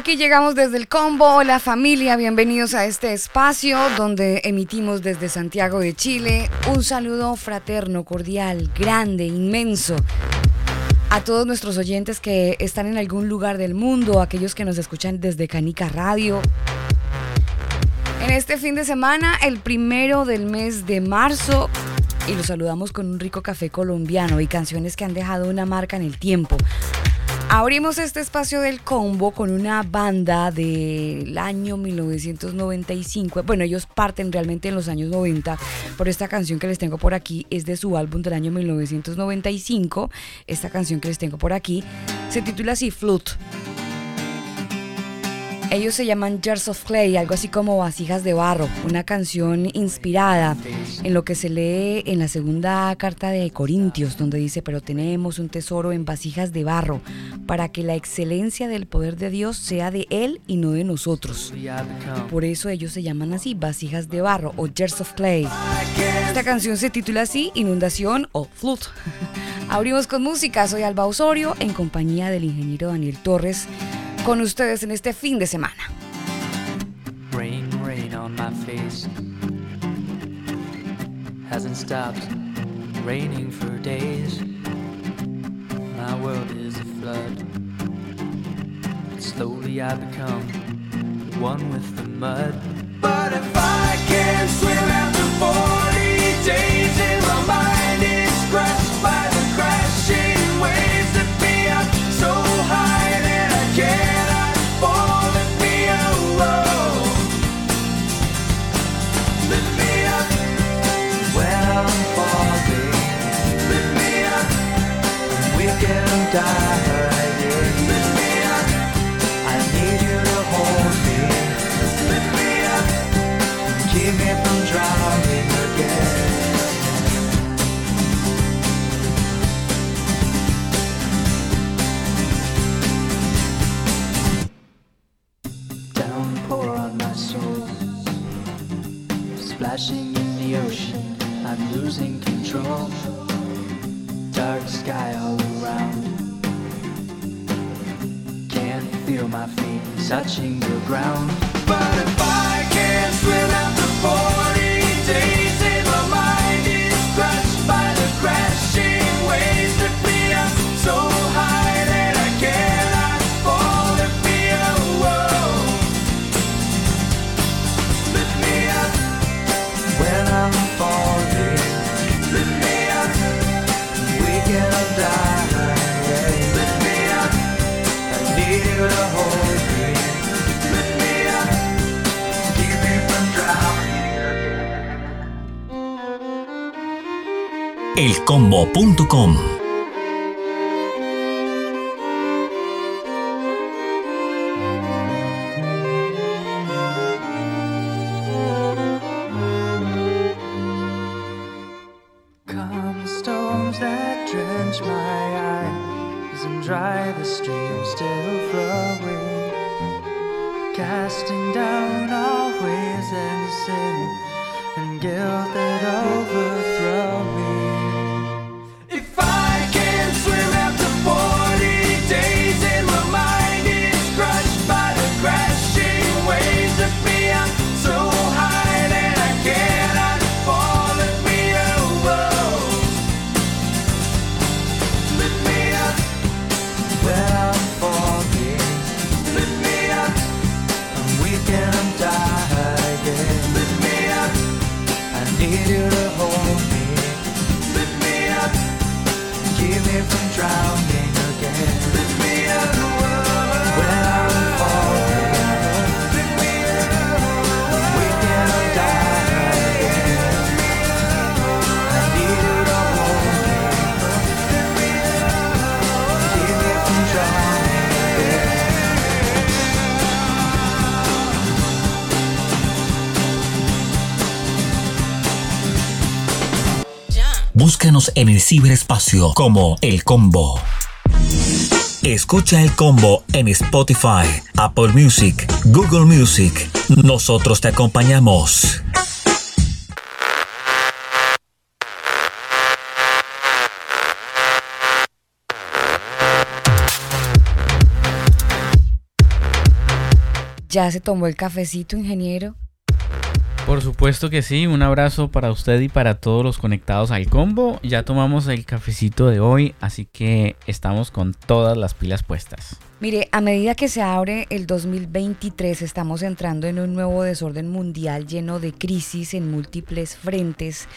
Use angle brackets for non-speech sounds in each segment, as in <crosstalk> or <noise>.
Aquí llegamos desde el combo. Hola familia, bienvenidos a este espacio donde emitimos desde Santiago de Chile un saludo fraterno, cordial, grande, inmenso a todos nuestros oyentes que están en algún lugar del mundo, aquellos que nos escuchan desde Canica Radio. En este fin de semana, el primero del mes de marzo, y los saludamos con un rico café colombiano y canciones que han dejado una marca en el tiempo. Abrimos este espacio del combo con una banda del año 1995. Bueno, ellos parten realmente en los años 90, por esta canción que les tengo por aquí es de su álbum del año 1995. Esta canción que les tengo por aquí se titula así Flute. Ellos se llaman Jars of Clay, algo así como Vasijas de Barro, una canción inspirada en lo que se lee en la segunda carta de Corintios, donde dice, pero tenemos un tesoro en vasijas de barro, para que la excelencia del poder de Dios sea de Él y no de nosotros. Por eso ellos se llaman así, vasijas de barro o Jars of Clay. Esta canción se titula así, Inundación o Flute. <laughs> Abrimos con música, soy Alba Osorio, en compañía del ingeniero Daniel Torres con ustedes en este fin de semana. Rain, rain on my face. Hasn't stopped raining for days. My world is a flood. Slowly I become one with the mud. But if I en el ciberespacio como El Combo. Escucha El Combo en Spotify, Apple Music, Google Music. Nosotros te acompañamos. ¿Ya se tomó el cafecito, ingeniero? Por supuesto que sí, un abrazo para usted y para todos los conectados al combo. Ya tomamos el cafecito de hoy, así que estamos con todas las pilas puestas. Mire, a medida que se abre el 2023 estamos entrando en un nuevo desorden mundial lleno de crisis en múltiples frentes.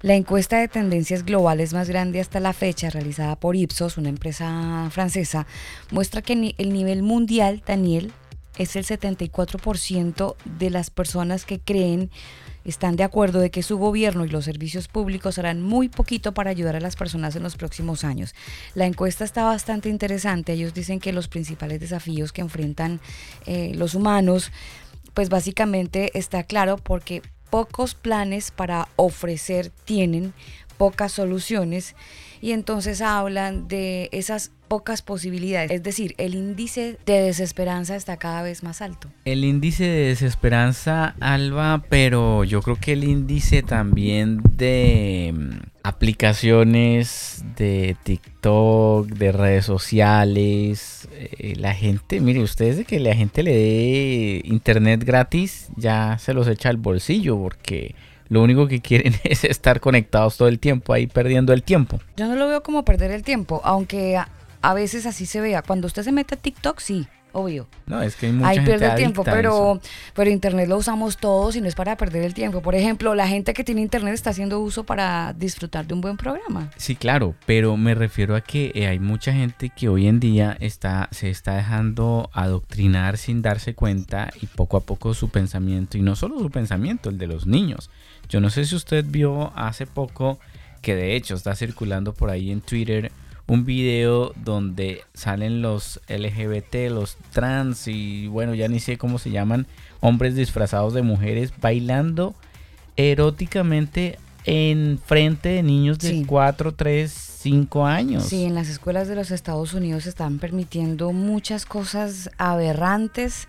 La encuesta de tendencias globales más grande hasta la fecha, realizada por Ipsos, una empresa francesa, muestra que el nivel mundial, Daniel, es el 74% de las personas que creen están de acuerdo de que su gobierno y los servicios públicos harán muy poquito para ayudar a las personas en los próximos años. La encuesta está bastante interesante. Ellos dicen que los principales desafíos que enfrentan eh, los humanos, pues básicamente está claro porque pocos planes para ofrecer tienen, pocas soluciones y entonces hablan de esas pocas posibilidades. Es decir, el índice de desesperanza está cada vez más alto. El índice de desesperanza, Alba, pero yo creo que el índice también de mm, aplicaciones de TikTok, de redes sociales, eh, la gente, mire, ustedes de que la gente le dé internet gratis, ya se los echa al bolsillo porque lo único que quieren <laughs> es estar conectados todo el tiempo, ahí perdiendo el tiempo. Yo no lo veo como perder el tiempo, aunque a, veces así se vea. Cuando usted se mete a TikTok, sí, obvio. No, es que hay mucha Ahí pierde el tiempo, pero, pero internet lo usamos todos y no es para perder el tiempo. Por ejemplo, la gente que tiene internet está haciendo uso para disfrutar de un buen programa. Sí, claro, pero me refiero a que eh, hay mucha gente que hoy en día está, se está dejando adoctrinar sin darse cuenta y poco a poco su pensamiento, y no solo su pensamiento, el de los niños, yo no sé si usted vio hace poco que de hecho está circulando por ahí en Twitter un video donde salen los LGBT, los trans y bueno, ya ni sé cómo se llaman, hombres disfrazados de mujeres bailando eróticamente en frente de niños de 4, 3, 5 años. Sí, en las escuelas de los Estados Unidos están permitiendo muchas cosas aberrantes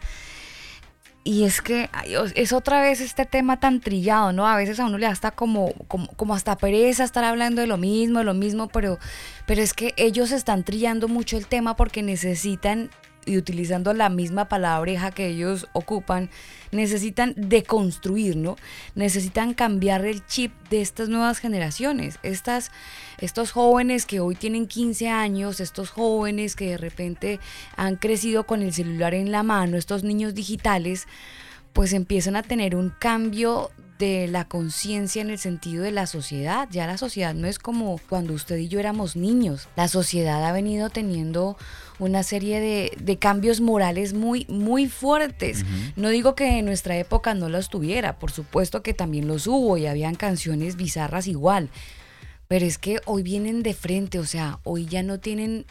y es que es otra vez este tema tan trillado, ¿no? A veces a uno le da hasta como, como, hasta pereza estar hablando de lo mismo, de lo mismo, pero, pero es que ellos están trillando mucho el tema porque necesitan y utilizando la misma palabreja que ellos ocupan, necesitan deconstruir, ¿no? Necesitan cambiar el chip de estas nuevas generaciones. Estas, estos jóvenes que hoy tienen 15 años, estos jóvenes que de repente han crecido con el celular en la mano, estos niños digitales, pues empiezan a tener un cambio de la conciencia en el sentido de la sociedad. Ya la sociedad no es como cuando usted y yo éramos niños. La sociedad ha venido teniendo una serie de, cambios morales muy, muy fuertes. No digo que en nuestra época no los tuviera, por supuesto que también los hubo y habían canciones bizarras igual. Pero es que hoy vienen de frente, o sea, hoy ya no tienen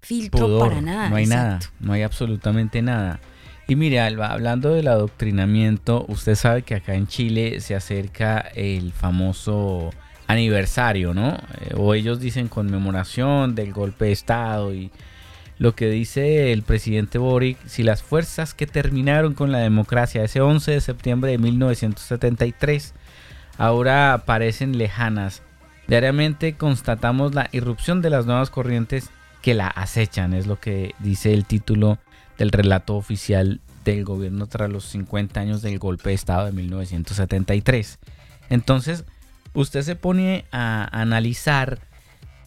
filtro para nada. No hay nada, no hay absolutamente nada. Y mire, Alba, hablando del adoctrinamiento, usted sabe que acá en Chile se acerca el famoso aniversario, ¿no? Eh, o ellos dicen conmemoración del golpe de Estado y lo que dice el presidente Boric, si las fuerzas que terminaron con la democracia ese 11 de septiembre de 1973 ahora parecen lejanas. Diariamente constatamos la irrupción de las nuevas corrientes que la acechan, es lo que dice el título del relato oficial del gobierno tras los 50 años del golpe de Estado de 1973. Entonces, usted se pone a analizar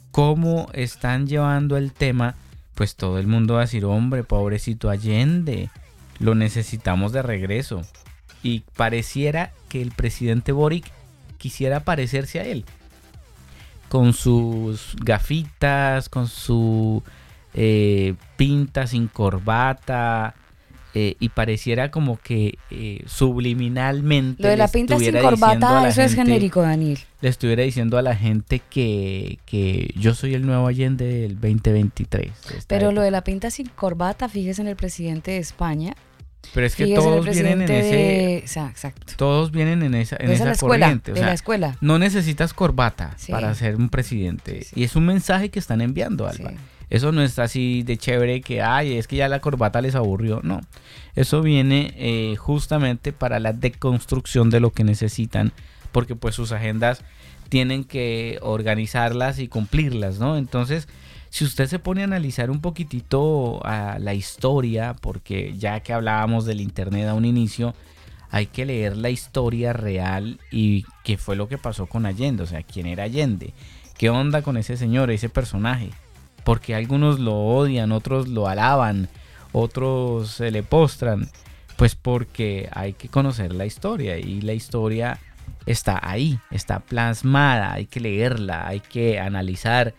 cómo están llevando el tema, pues todo el mundo va a decir, hombre, pobrecito Allende, lo necesitamos de regreso. Y pareciera que el presidente Boric quisiera parecerse a él. Con sus gafitas, con su eh, pinta sin corbata. Eh, y pareciera como que eh, subliminalmente. Lo de la pinta sin corbata, eso es genérico, Daniel. Le estuviera diciendo a la gente que, que yo soy el nuevo Allende del 2023. Pero lo de la pinta sin corbata, fíjese en el presidente de España, Pero es que Fíjese, todos vienen en ese... de- Exa- Exacto. Todos vienen en esa, en Esa es esa la escuela, corriente. o de la escuela. No necesitas corbata Sí. para ser un presidente. Sí, sí. Y es un mensaje que están enviando, Alba. Eso no es así de chévere que, ay, es que ya la corbata les aburrió. No. Eso viene eh, justamente para la deconstrucción de lo que necesitan, porque pues sus agendas tienen que organizarlas y cumplirlas, ¿no? Entonces, si usted se pone a analizar un poquitito a la historia, porque ya que hablábamos del Internet a un inicio, hay que leer la historia real y qué fue lo que pasó con Allende, o sea, quién era Allende, qué onda con ese señor, ese personaje, porque algunos lo odian, otros lo alaban, otros se le postran, pues porque hay que conocer la historia y la historia está ahí, está plasmada, hay que leerla, hay que analizar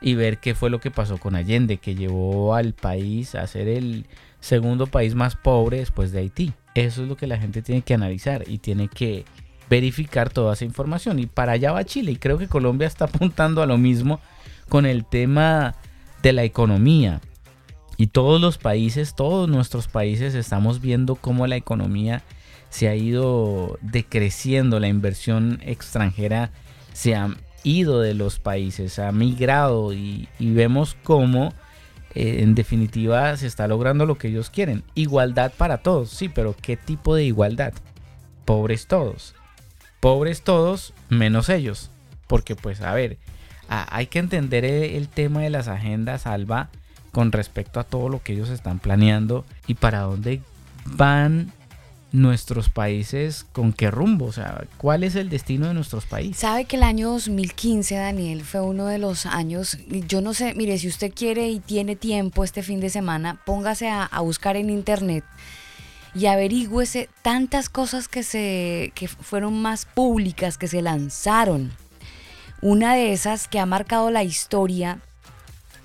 y ver qué fue lo que pasó con Allende, que llevó al país a ser el segundo país más pobre después de Haití. Eso es lo que la gente tiene que analizar y tiene que verificar toda esa información. Y para allá va Chile. Y creo que Colombia está <laughs> apuntando a lo mismo con el tema de la economía. Y todos los países, todos nuestros países, estamos viendo cómo la economía se ha ido decreciendo, la inversión extranjera se ha ido de los países, ha migrado y, vemos cómo eh, en definitiva se está logrando lo que ellos quieren. Igualdad para todos, sí, pero ¿qué tipo de igualdad? Pobres todos. Pobres todos menos ellos. Porque pues a ver, a- hay que entender el, el tema de las agendas, Alba, con respecto a todo lo que ellos están planeando y para dónde van nuestros países, con qué rumbo, o sea, cuál es el destino de nuestros países. Sabe que el año 2015, Daniel, fue uno de los años, yo no sé, mire, si usted quiere y tiene tiempo este fin de semana, póngase a, a buscar en internet y averigüese tantas cosas que, se, que fueron más públicas, que se lanzaron. Una de esas que ha marcado la historia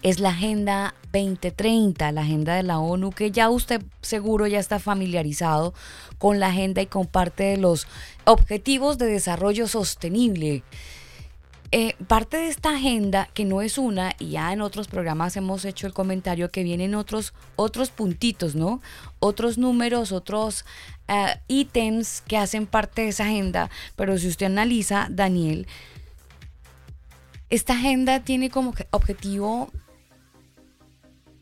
es la Agenda 2030, la agenda de la ONU, que ya usted seguro ya está familiarizado con la agenda y con parte de los objetivos de desarrollo sostenible. Eh, parte de esta agenda, que no es una, y ya en otros programas hemos hecho el comentario que vienen otros, otros puntitos, ¿no? Otros números, otros eh, ítems que hacen parte de esa agenda, pero si usted analiza, Daniel, esta agenda tiene como objetivo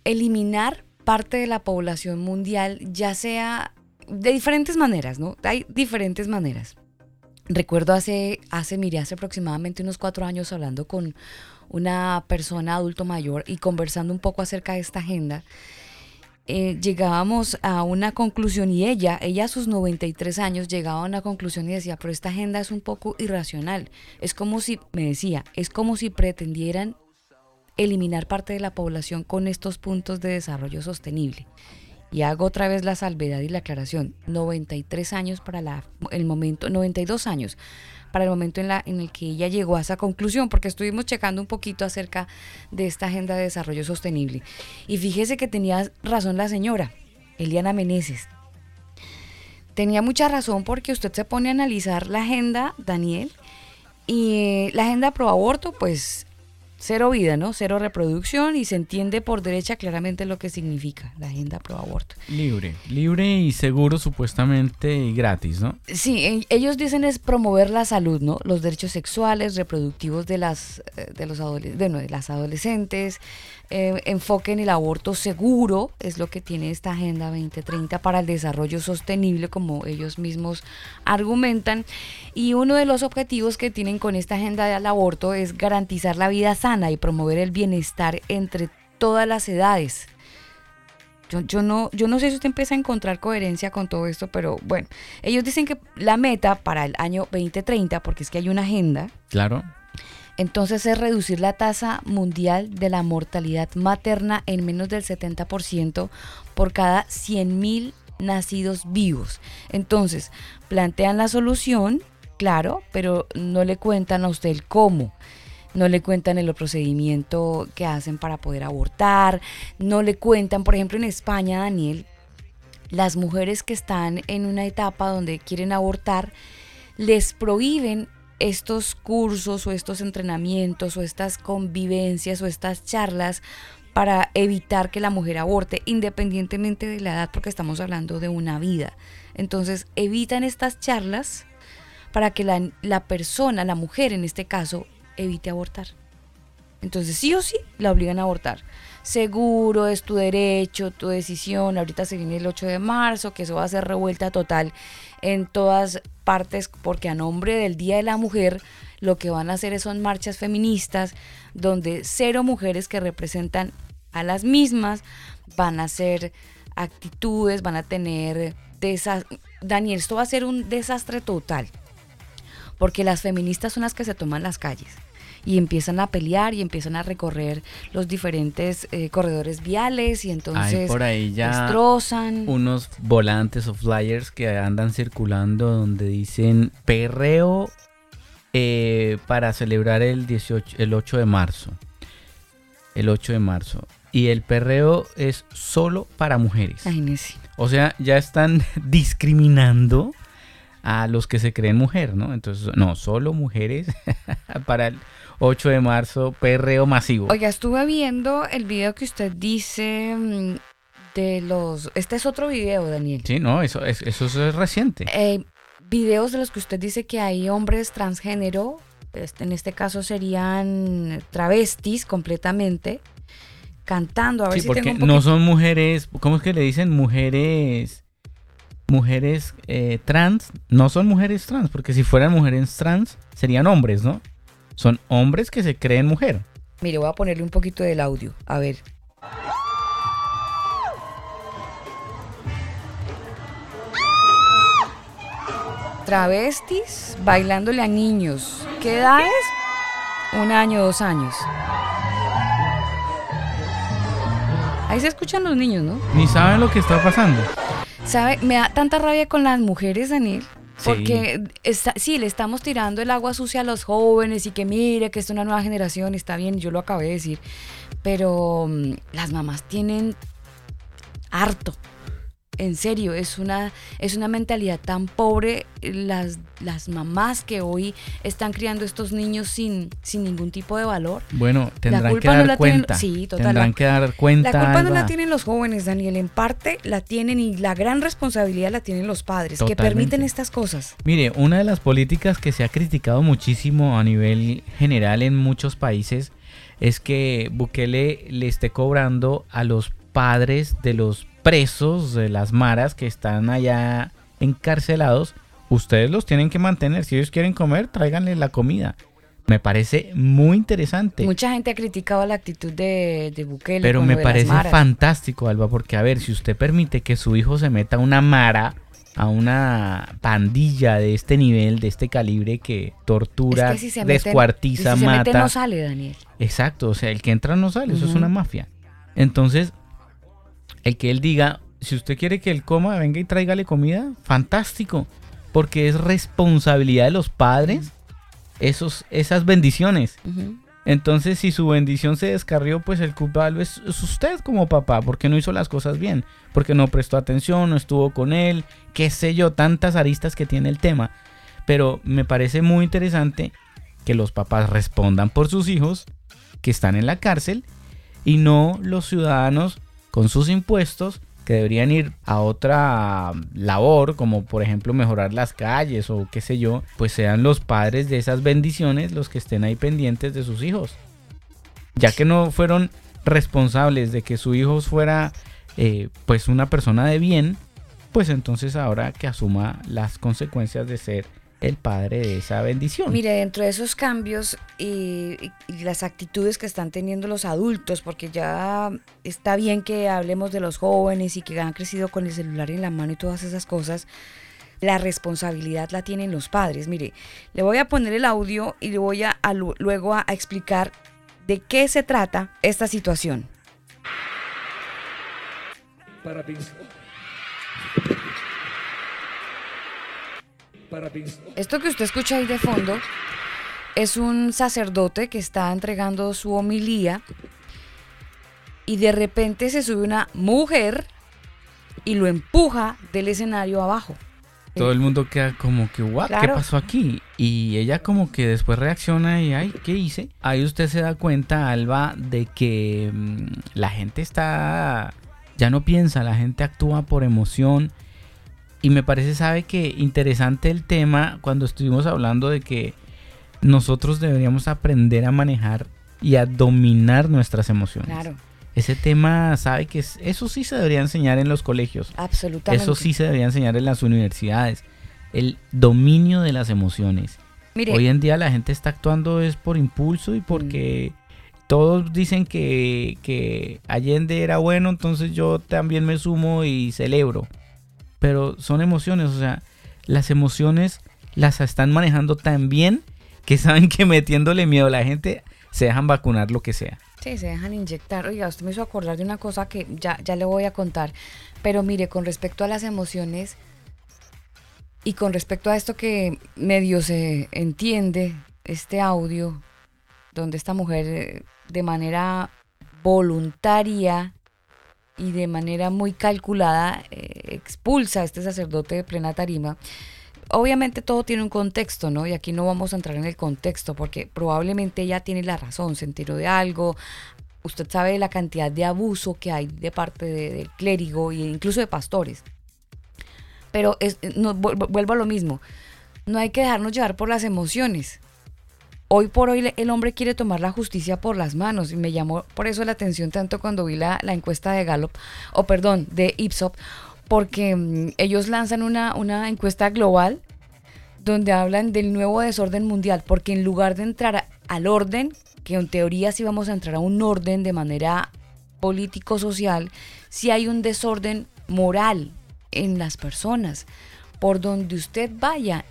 eliminar parte de la población mundial, ya sea de diferentes maneras, ¿no? Hay diferentes maneras. Recuerdo hace, hace, mire, hace aproximadamente unos cuatro años hablando con una persona adulto mayor y conversando un poco acerca de esta agenda, eh, llegábamos a una conclusión y ella, ella a sus 93 años llegaba a una conclusión y decía, pero esta agenda es un poco irracional. Es como si, me decía, es como si pretendieran eliminar parte de la población con estos puntos de desarrollo sostenible. Y hago otra vez la salvedad y la aclaración. 93 años para la, el momento, 92 años para el momento en, la, en el que ella llegó a esa conclusión, porque estuvimos checando un poquito acerca de esta agenda de desarrollo sostenible. Y fíjese que tenía razón la señora, Eliana Meneses. Tenía mucha razón porque usted se pone a analizar la agenda, Daniel, y eh, la agenda pro aborto, pues cero vida, ¿no? Cero reproducción y se entiende por derecha claramente lo que significa la agenda pro aborto. Libre, libre y seguro supuestamente y gratis, ¿no? Sí, e- ellos dicen es promover la salud, ¿no? Los derechos sexuales, reproductivos de las eh, de los adoles- bueno, de las adolescentes, eh, enfoque en el aborto seguro, es lo que tiene esta Agenda 2030 para el desarrollo sostenible, como ellos mismos argumentan. Y uno de los objetivos que tienen con esta agenda del aborto es garantizar la vida sana y promover el bienestar entre todas las edades. Yo, yo no, yo no sé si usted empieza a encontrar coherencia con todo esto, pero bueno, ellos dicen que la meta para el año 2030, porque es que hay una agenda, Claro. Entonces es reducir la tasa mundial de la mortalidad materna en menos del 70% por cada 100.000 nacidos vivos. Entonces, plantean la solución, claro, pero no le cuentan a usted el cómo. No le cuentan el procedimiento que hacen para poder abortar. No le cuentan, por ejemplo, en España, Daniel, las mujeres que están en una etapa donde quieren abortar, les prohíben estos cursos o estos entrenamientos o estas convivencias o estas charlas para evitar que la mujer aborte, independientemente de la edad, porque estamos hablando de una vida. Entonces, evitan estas charlas para que la, la persona, la mujer en este caso, evite abortar. Entonces, sí o sí, la obligan a abortar. Seguro, es tu derecho, tu decisión. Ahorita se viene el 8 de marzo, que eso va a ser revuelta total en todas partes, porque a nombre del Día de la Mujer, lo que van a hacer son marchas feministas, donde cero mujeres que representan a las mismas van a hacer actitudes, van a tener. Daniel, esto va a ser un desastre total, porque las feministas son las que se toman las calles y empiezan a pelear y empiezan a recorrer los diferentes eh, corredores viales y entonces por ahí ya destrozan. Unos volantes o flyers que andan circulando donde dicen perreo eh, para celebrar el 18, el 8 de marzo. El 8 de marzo. Y el perreo es solo para mujeres. Imagínese. O sea, ya están <laughs> discriminando a los que se creen mujer, ¿no? Entonces, no, solo mujeres <laughs> para el 8 de marzo, perreo masivo. Oiga, estuve viendo el video que usted dice mm, de los... Este es otro video, Daniel. Sí, no, eso es, eso es reciente. Eh, videos de los que usted dice que hay hombres transgénero, este, en este caso serían travestis completamente, cantando. A ver Sí, si porque tengo un no poquito- son mujeres, ¿cómo es que le dicen? Mujeres, mujeres eh, trans, no son mujeres trans, porque si fueran mujeres trans serían hombres, ¿no? Son hombres que se creen mujer. Mire, voy a ponerle un poquito del audio. A ver. Travestis bailándole a niños. ¿Qué edad es? Un año, dos años. Ahí se escuchan los niños, ¿no? Ni saben lo que está pasando. ¿Sabe? Me da tanta rabia con las mujeres, Daniel. Porque está, sí, le estamos tirando el agua sucia a los jóvenes y que mire que es una nueva generación, está bien, yo lo acabé de decir. Pero mm, las mamás tienen harto. En serio, es una, es una mentalidad tan pobre las, las mamás que hoy están criando estos niños sin, sin ningún tipo de valor. Bueno, tendrán culpa que no dar la tienen- cuenta. sí, total, Tendrán la- que dar cuenta. La culpa no la tienen los jóvenes, Daniel. En parte la tienen y la gran responsabilidad la tienen los padres, que permiten estas cosas. Mire, una de las políticas que se ha criticado muchísimo a nivel general en muchos países es que Bukele le esté cobrando a los padres de los presos de las maras que están allá encarcelados. Ustedes los tienen que mantener. Si ellos quieren comer, tráiganle la comida. Me parece muy interesante. Mucha gente ha criticado la actitud de, de Bukele. Pero me parece fantástico, Alba, porque a ver, si usted permite que su hijo se meta a una mara, a una pandilla de este nivel, de este calibre que tortura, Es que si se meten- descuartiza, si se mata. no sale, Daniel. Exacto, o sea, el que entra no sale, eso es una mafia. Entonces, el que él diga, si usted quiere que él coma, venga y tráigale comida, fantástico, porque es responsabilidad de los padres esos, esas bendiciones. Entonces, si su bendición se descarrió, pues el culpable es, es usted como papá, porque no hizo las cosas bien, porque no prestó atención, no estuvo con él, qué sé yo, tantas aristas que tiene el tema. Pero me parece muy interesante que los papás respondan por sus hijos que están en la cárcel y no los ciudadanos con sus impuestos que deberían ir a otra labor, como por ejemplo mejorar las calles o qué sé yo, pues sean los padres de esas bendiciones los que estén ahí pendientes de sus hijos. Ya que no fueron responsables de que su hijo fuera eh, pues una persona de bien, pues entonces ahora que asuma las consecuencias de ser el padre de esa bendición. Mire, dentro de esos cambios y, y- y las actitudes que están teniendo los adultos, porque ya está bien que hablemos de los jóvenes y que han crecido con el celular en la mano y todas esas cosas, la responsabilidad la tienen los padres. Mire, le voy a poner el audio y le voy a, a lu- luego a, a explicar de qué se trata esta situación. Parabéns. Parabéns. Esto que usted escucha ahí de fondo es un sacerdote que está entregando su homilía y de repente se sube una mujer y lo empuja del escenario abajo. todo el mundo queda como que, what, ¿qué Claro. pasó aquí? Y ella como que después reacciona y, ay, ¿qué hice? Ahí usted se da cuenta, Alba, de que mm, la gente está, ya no piensa, la gente actúa por emoción. Y me parece, sabe que interesante el tema cuando estuvimos hablando de que nosotros deberíamos aprender a manejar y a dominar nuestras emociones. Claro, Ese tema, sabe que es- eso sí se debería enseñar en los colegios. absolutamente. Eso sí se debería enseñar en las universidades. El dominio de las emociones. Mire, Hoy en día la gente está actuando es por impulso y porque todos dicen que, que Allende era bueno, entonces yo también me sumo y celebro. Pero son emociones, o sea, las emociones las están manejando tan bien que saben que metiéndole miedo a la gente se dejan vacunar lo que sea. Sí, se dejan inyectar. Oiga, usted me hizo acordar de una cosa que ya, ya le voy a contar. Pero mire, con respecto a las emociones y con respecto a esto que medio se entiende, este audio, donde esta mujer eh, de manera voluntaria y de manera muy calculada eh, expulsa a este sacerdote de plena tarima. Obviamente todo tiene un contexto, ¿no? Y aquí no vamos a entrar en el contexto porque probablemente ella tiene la razón, se enteró de algo. Usted sabe la cantidad de abuso que hay de parte de- del clérigo e incluso de pastores. Pero vuelvo a lo mismo. No hay que dejarnos llevar por las emociones. Hoy por hoy el hombre quiere tomar la justicia por las manos y me llamó por eso la atención tanto cuando vi la, encuesta de Gallup, o perdón, de Ipsop, porque mm, ellos lanzan una, una encuesta global donde hablan del nuevo desorden mundial, porque en lugar de entrar al orden, que en teoría sí vamos a entrar a un orden de manera político-social, sí hay un desorden moral en las personas. Por donde usted vaya,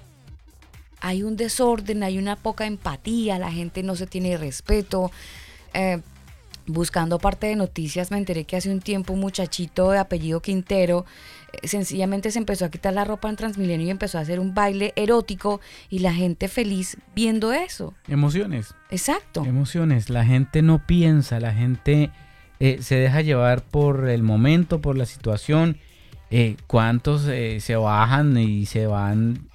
hay un desorden, hay una poca empatía, la gente no se tiene respeto. Eh, buscando parte de noticias me enteré que hace un tiempo un muchachito de apellido Quintero eh, sencillamente se empezó a quitar la ropa en Transmilenio y empezó a hacer un baile erótico y la gente feliz viendo eso. Emociones. Exacto. Emociones. La gente no piensa, la gente eh, se deja llevar por el momento, por la situación. Eh, ¿Cuántos eh, se bajan y se van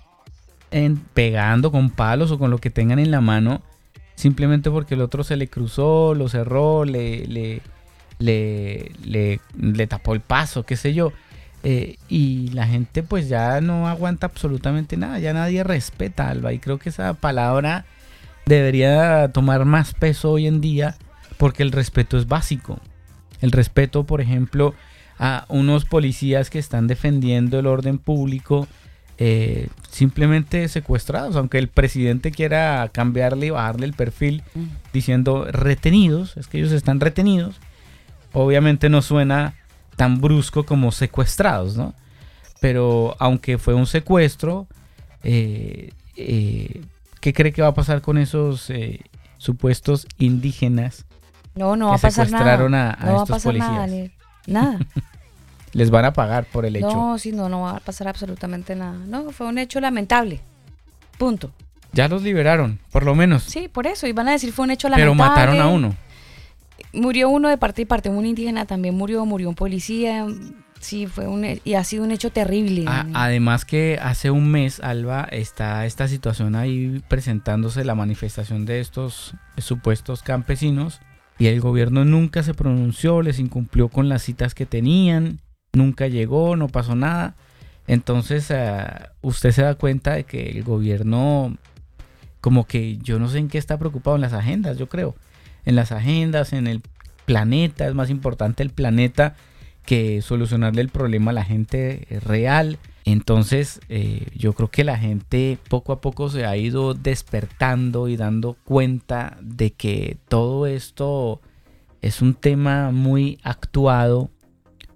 pegando con palos o con lo que tengan en la mano? Simplemente porque el otro se le cruzó, lo cerró, le, le, le, le, le tapó el paso, qué sé yo. Eh, y la gente pues ya no aguanta absolutamente nada, ya nadie respeta Alba. Y creo que esa palabra debería tomar más peso hoy en día porque el respeto es básico. El respeto, por ejemplo, a unos policías que están defendiendo el orden público eh, simplemente secuestrados, aunque el presidente quiera cambiarle y bajarle el perfil Mm. diciendo retenidos, es que ellos están retenidos, obviamente no suena tan brusco como secuestrados, ¿no? Pero aunque fue un secuestro, eh, eh, ¿qué cree que va a pasar con esos eh, supuestos indígenas? No, no que va a pasar nada. secuestraron a- a no va a. Daniel. Nada. <laughs> Les van a pagar por el hecho. No, sí, no, no va a pasar absolutamente nada. No, fue un hecho lamentable. Punto. Ya los liberaron, por lo menos. Sí, por eso. Y van a decir fue un hecho pero lamentable. mataron a uno. Murió uno de parte y parte, un indígena también murió, murió un policía. Sí, fue un y ha sido un hecho terrible. A- además que hace un mes, Alba, está esta situación ahí presentándose la manifestación de estos supuestos campesinos y el gobierno nunca se pronunció, les incumplió con las citas que tenían, nunca llegó, no pasó nada. Entonces ah, usted se da cuenta de que el gobierno como que yo no sé en qué está preocupado en las agendas, yo creo. En las agendas, en el planeta, es más importante el planeta que solucionarle el problema a la gente real. Entonces, eh, yo creo que la gente poco a poco se ha ido despertando y dando cuenta de que todo esto es un tema muy actuado,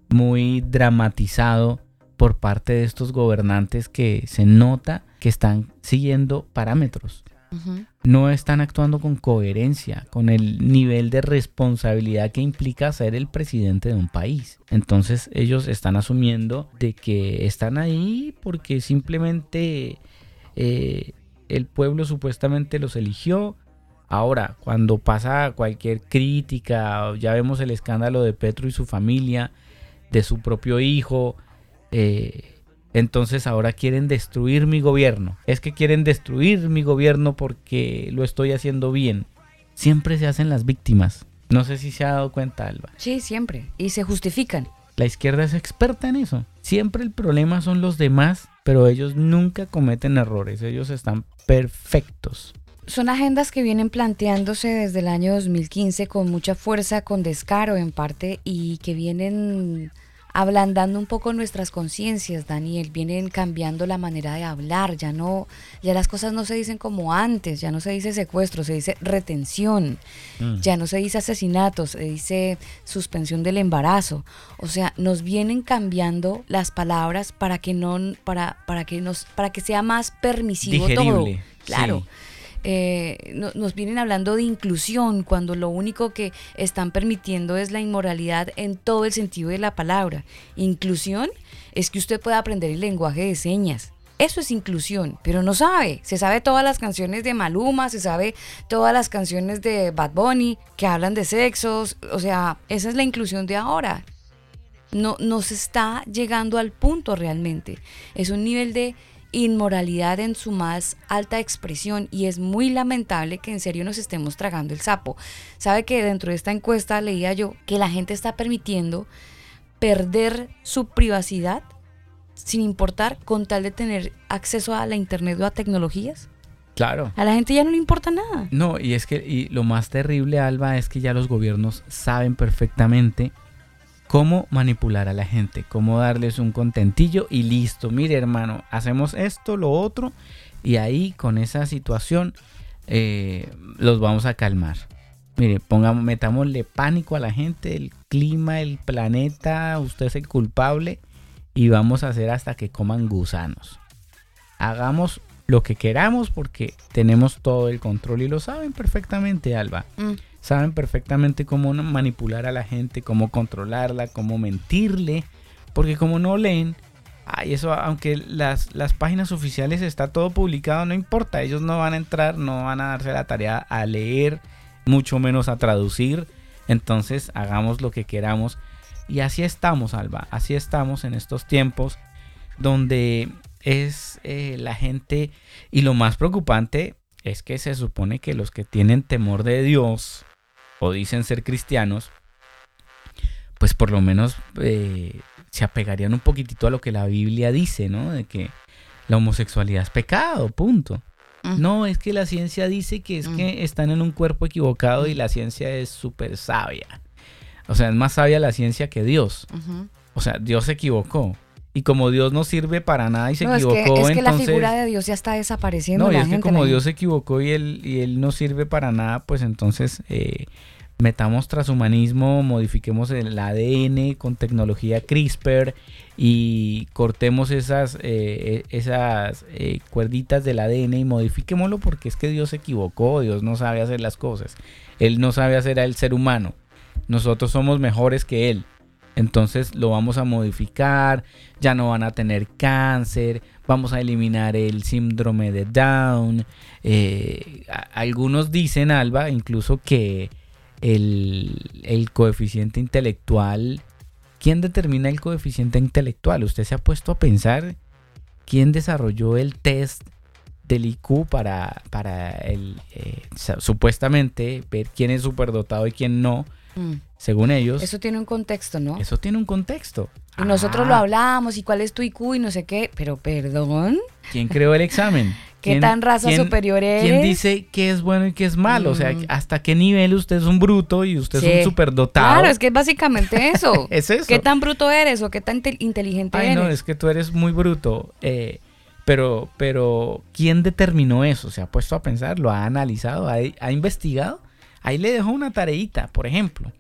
muy dramatizado por parte de estos gobernantes que se nota que están siguiendo parámetros no están actuando con coherencia, con el nivel de responsabilidad que implica ser el presidente de un país. Entonces ellos están asumiendo de que están ahí porque simplemente eh, el pueblo supuestamente los eligió. Ahora, cuando pasa cualquier crítica, ya vemos el escándalo de Petro y su familia, de su propio hijo, eh, Entonces ahora quieren destruir mi gobierno. Es que quieren destruir mi gobierno porque lo estoy haciendo bien. Siempre se hacen las víctimas. No sé si se ha dado cuenta, Alba. Sí, siempre. Y se justifican. La izquierda es experta en eso. Siempre el problema son los demás, pero ellos nunca cometen errores. Ellos están perfectos. Son agendas que vienen planteándose desde el año 2015 con mucha fuerza, con descaro en parte, y que vienen ablandando un poco nuestras conciencias, Daniel, vienen cambiando la manera de hablar, ya no, ya las cosas no se dicen como antes, ya no se dice secuestro, se dice retención, mm. ya no se dice asesinato, se dice suspensión del embarazo. O sea, nos vienen cambiando las palabras para que no, para, para que nos, para que sea más permisivo todo. Claro. Eh, nos vienen hablando de inclusión cuando lo único que están permitiendo es la inmoralidad en todo el sentido de la palabra. Inclusión es que usted pueda aprender el lenguaje de señas. Eso es inclusión, pero no sabe. Se sabe todas las canciones de Maluma, se sabe todas las canciones de Bad Bunny que hablan de sexos. O sea, esa es la inclusión de ahora. No, no se está llegando al punto realmente. Es un nivel de inmoralidad en su más alta expresión y es muy lamentable que en serio nos estemos tragando el sapo. Sabe que dentro de esta encuesta leía yo que la gente está permitiendo perder su privacidad sin importar con tal de tener acceso a la internet o a tecnologías. Claro. A la gente ya no le importa nada. No, y es que y lo más terrible, Alba, es que ya los gobiernos saben perfectamente cómo manipular a la gente, cómo darles un contentillo y listo. Mire hermano, hacemos esto, lo otro y ahí con esa situación eh, los vamos a calmar. Mire, pongamos, metámosle pánico a la gente, el clima, el planeta, usted es el culpable y vamos a hacer hasta que coman gusanos. Hagamos lo que queramos porque tenemos todo el control y lo saben perfectamente, Alba. Mm saben perfectamente cómo manipular a la gente, cómo controlarla, cómo mentirle, porque como no leen, ay, eso aunque las, las páginas oficiales está todo publicado, no importa, ellos no van a entrar, no van a darse la tarea a leer, mucho menos a traducir, entonces hagamos lo que queramos. Y así estamos, Alba, así estamos en estos tiempos donde es eh, la gente y lo más preocupante es que se supone que los que tienen temor de Dios o dicen ser cristianos, pues por lo menos eh, se apegarían un poquitito a lo que la Biblia dice, ¿no? De que la homosexualidad es pecado, punto. Mm. No, es que la ciencia dice que es mm. que están en un cuerpo equivocado y la ciencia es súper sabia. O sea, es más sabia la ciencia que Dios. O sea, Dios se equivocó. Y como Dios no sirve para nada y se equivocó, es que, es que la figura de Dios ya está desapareciendo. No, y es que como Dios se equivocó y él, y él no sirve para nada, pues entonces eh, metamos transhumanismo, modifiquemos el ADN con tecnología CRISPR y cortemos esas, eh, esas eh, cuerditas del ADN y modifiquémoslo porque es que Dios se equivocó, Dios no sabe hacer las cosas. Él no sabe hacer al ser humano. Nosotros somos mejores que Él. Entonces lo vamos a modificar, ya no van a tener cáncer, vamos a eliminar el síndrome de Down. Eh, algunos dicen, Alba, incluso que el, coeficiente intelectual, ¿quién determina el coeficiente intelectual? ¿Usted se ha puesto a pensar quién desarrolló el test del IQ para, para el, eh, supuestamente ver quién es superdotado y quién no? Mm. Según ellos. Eso tiene un contexto, ¿no? Eso tiene un contexto. Y nosotros lo ah. hablamos y cuál es tu IQ y no sé qué, pero perdón. ¿Quién creó el examen? <laughs> ¿Qué tan raza superior eres? ¿Quién dice qué es bueno y qué es malo? O sea, mm. ¿hasta qué nivel usted es un bruto y usted es un superdotado? Claro, es que es básicamente <laughs> eso. es eso. ¿Qué tan bruto eres o qué tan inteligente Ay, eres? no, es que tú eres muy bruto. Eh, pero, pero, ¿quién determinó eso? ¿Se ha puesto a pensar? ¿Lo ha analizado? ¿Ha, ha investigado? Ahí le dejo una tareita, por ejemplo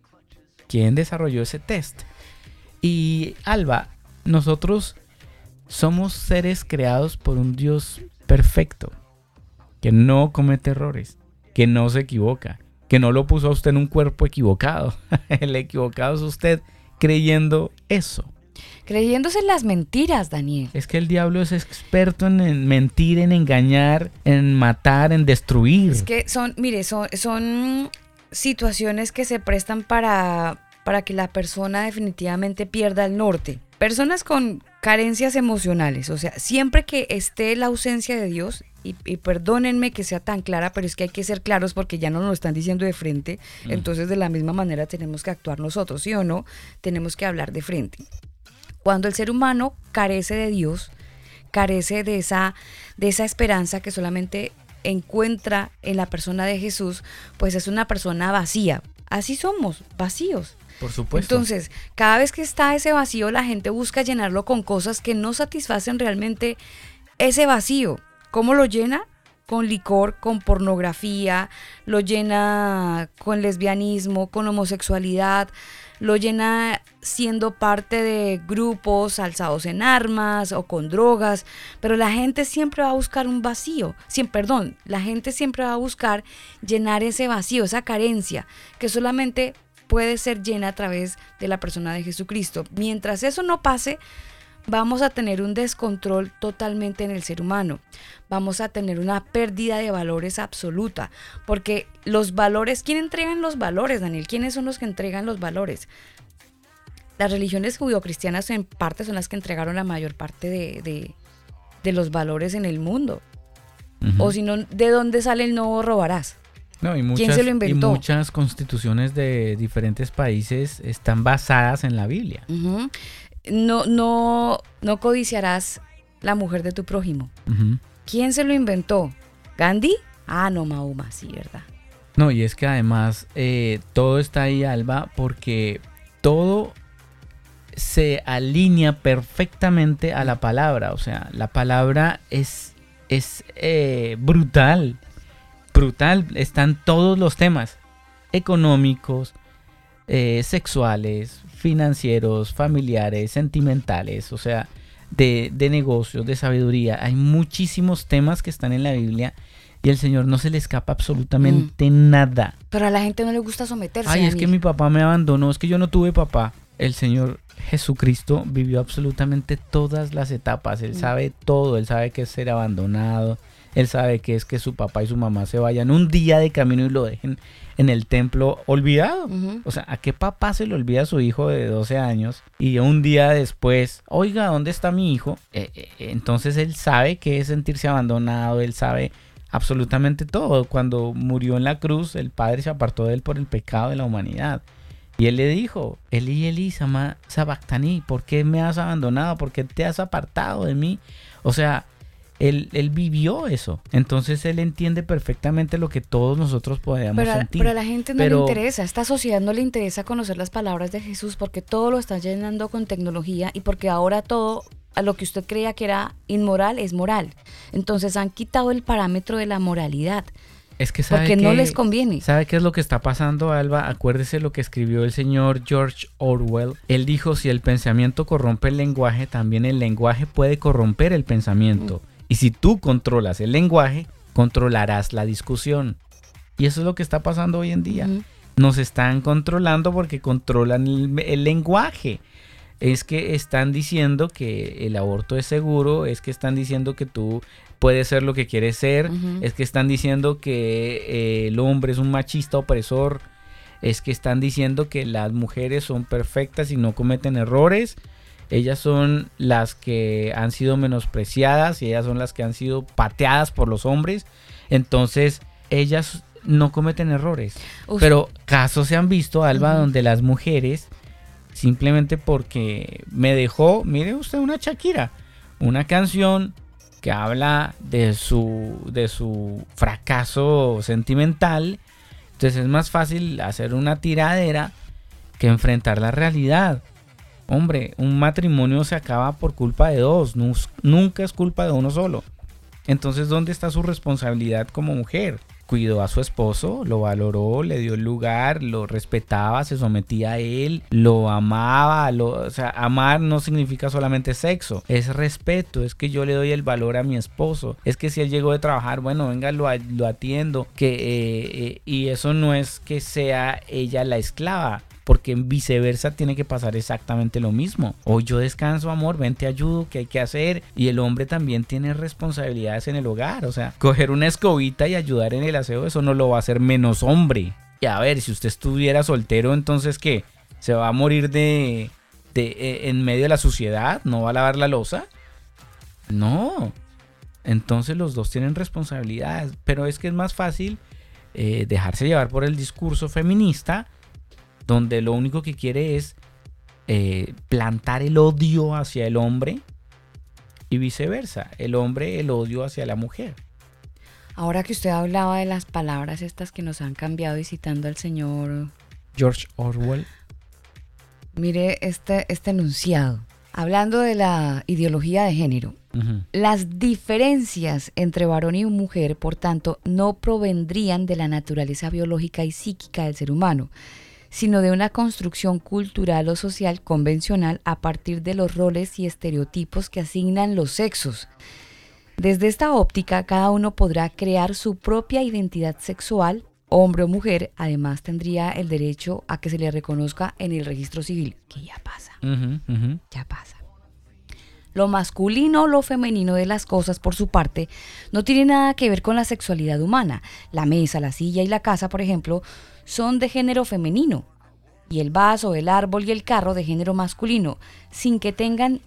quién desarrolló ese test. Y Alba, nosotros somos seres creados por un Dios perfecto, que no comete errores, que no se equivoca, que no lo puso a usted en un cuerpo equivocado. <laughs> El equivocado es usted creyendo eso. Creyéndose en las mentiras, Daniel. Es que el diablo es experto en, mentir, en engañar, en matar, en destruir. Es que son, mire, son, son situaciones que se prestan para, para que la persona definitivamente pierda el norte. personas con carencias emocionales, o sea, siempre que esté la ausencia de Dios, y, perdónenme que sea tan clara, pero es que hay que ser claros porque ya no nos lo están diciendo de frente, mm. entonces de la misma manera tenemos que actuar nosotros, ¿sí o no? Tenemos que hablar de frente. Cuando el ser humano carece de Dios, carece de esa, de esa esperanza que solamente encuentra en la persona de Jesús, pues es una persona vacía. Así somos, vacíos. Por supuesto. Entonces, cada vez que está ese vacío, la gente busca llenarlo con cosas que no satisfacen realmente ese vacío. ¿Cómo lo llena? Con licor, con pornografía, lo llena con lesbianismo, con homosexualidad, lo llena siendo parte de grupos alzados en armas o con drogas, pero la gente siempre va a buscar un vacío, siempre, perdón, la gente siempre va a buscar llenar ese vacío, esa carencia, que solamente puede ser llena a través de la persona de Jesucristo. Mientras eso no pase, vamos a tener un descontrol totalmente en el ser humano. Vamos a tener una pérdida de valores absoluta. Porque los valores, ¿quién entregan los valores, Daniel? ¿Quiénes son los que entregan los valores? Las religiones judio-cristianas en parte son las que entregaron la mayor parte de, los valores en el mundo. O si no, ¿de dónde sale el no robarás? No, y muchas, se lo inventó? Y muchas constituciones de diferentes países están basadas en la Biblia. No, no, no codiciarás la mujer de tu prójimo. ¿Quién se lo inventó? ¿Gandhi? Ah, no, Mahoma, sí, ¿verdad? No, y es que además eh, todo está ahí, Alba, porque todo se alinea perfectamente a la palabra. O sea, la palabra es, es eh, brutal brutal. Están todos los temas económicos, eh, sexuales, financieros, familiares, sentimentales, o sea, de, negocios, de sabiduría. Hay muchísimos temas que están en la Biblia y el Señor no se le escapa absolutamente mm. nada. Pero a la gente no le gusta someterse. Ay, es que mi papá me abandonó, es que yo no tuve papá. El Señor Jesucristo vivió absolutamente todas las etapas. Él mm. sabe todo, él sabe que es ser abandonado, él sabe que es que su papá y su mamá se vayan un día de camino y lo dejen en el templo olvidado. O sea, ¿a qué papá se le olvida a su hijo de 12 años y un día después, oiga, ¿dónde está mi hijo? Eh, eh, entonces él sabe que es sentirse abandonado, él sabe absolutamente todo. Cuando murió en la cruz, el Padre se apartó de él por el pecado de la humanidad. Y él le dijo, Eli, Eli, Sabactani, ¿por qué me has abandonado? ¿Por qué te has apartado de mí? O sea, él, él, vivió eso. Entonces él entiende perfectamente lo que todos nosotros podemos sentir. Pero a la gente no le interesa, a esta sociedad no le interesa conocer las palabras de Jesús porque todo lo está llenando con tecnología y porque ahora todo a lo que usted creía que era inmoral es moral. Entonces han quitado el parámetro de la moralidad. Es que sabe porque no les conviene. ¿Sabe qué es lo que está pasando, Alba? Acuérdese lo que escribió el señor George Orwell. Él dijo, si el pensamiento corrompe el lenguaje, también el lenguaje puede corromper el pensamiento. Y si tú controlas el lenguaje, controlarás la discusión. Y eso es lo que está pasando hoy en día. Nos están controlando porque controlan el, lenguaje. Es que están diciendo que el aborto es seguro, es que están diciendo que tú puedes ser lo que quieres ser, es que están diciendo que eh, el hombre es un machista opresor, es que están diciendo que las mujeres son perfectas y no cometen errores ellas son las que han sido menospreciadas y ellas son las que han sido pateadas por los hombres. Entonces, ellas no cometen errores. Pero casos se han visto, Alba, donde las mujeres, simplemente porque me dejó, mire usted una Shakira, una canción que habla de su, de su fracaso sentimental. Entonces es más fácil hacer una tiradera que enfrentar la realidad. Hombre, un matrimonio se acaba por culpa de dos, nunca es culpa de uno solo. Entonces, ¿dónde está su responsabilidad como mujer? Cuidó a su esposo, lo valoró, le dio el lugar, lo respetaba, se sometía a él, lo amaba. Lo, o sea, amar no significa solamente sexo, es respeto, es que yo le doy el valor a mi esposo. Es que si él llegó de trabajar, bueno, venga, lo, atiendo. Que, eh, eh, y eso no es que sea ella la esclava porque viceversa tiene que pasar exactamente lo mismo. Hoy yo descanso, amor, ven te ayudo, ¿qué hay que hacer? Y el hombre también tiene responsabilidades en el hogar, o sea, coger una escobita y ayudar en el aseo, eso no lo va a hacer menos hombre. Y a ver, si usted estuviera soltero, entonces ¿qué? ¿Se va a morir de, de, eh, en medio de la suciedad, no va a lavar la losa. No. Entonces los dos tienen responsabilidades, pero es que es más fácil eh, dejarse llevar por el discurso feminista, donde lo único que quiere es eh, plantar el odio hacia el hombre y viceversa, el hombre el odio hacia la mujer. Ahora que usted hablaba de las palabras estas que nos han cambiado y citando al señor George Orwell. Mire este, este enunciado. Hablando de la ideología de género, las diferencias entre varón y mujer, por tanto, no provendrían de la naturaleza biológica y psíquica del ser humano, sino de una construcción cultural o social convencional a partir de los roles y estereotipos que asignan los sexos. Desde esta óptica, cada uno podrá crear su propia identidad sexual, hombre o mujer, además tendría el derecho a que se le reconozca en el registro civil, que ya pasa ya pasa. Lo masculino o lo femenino de las cosas, por su parte, no tiene nada que ver con la sexualidad humana. La mesa, la silla y la casa, por ejemplo, son de género femenino. Y el vaso, el árbol y el carro de género masculino, sin que tengan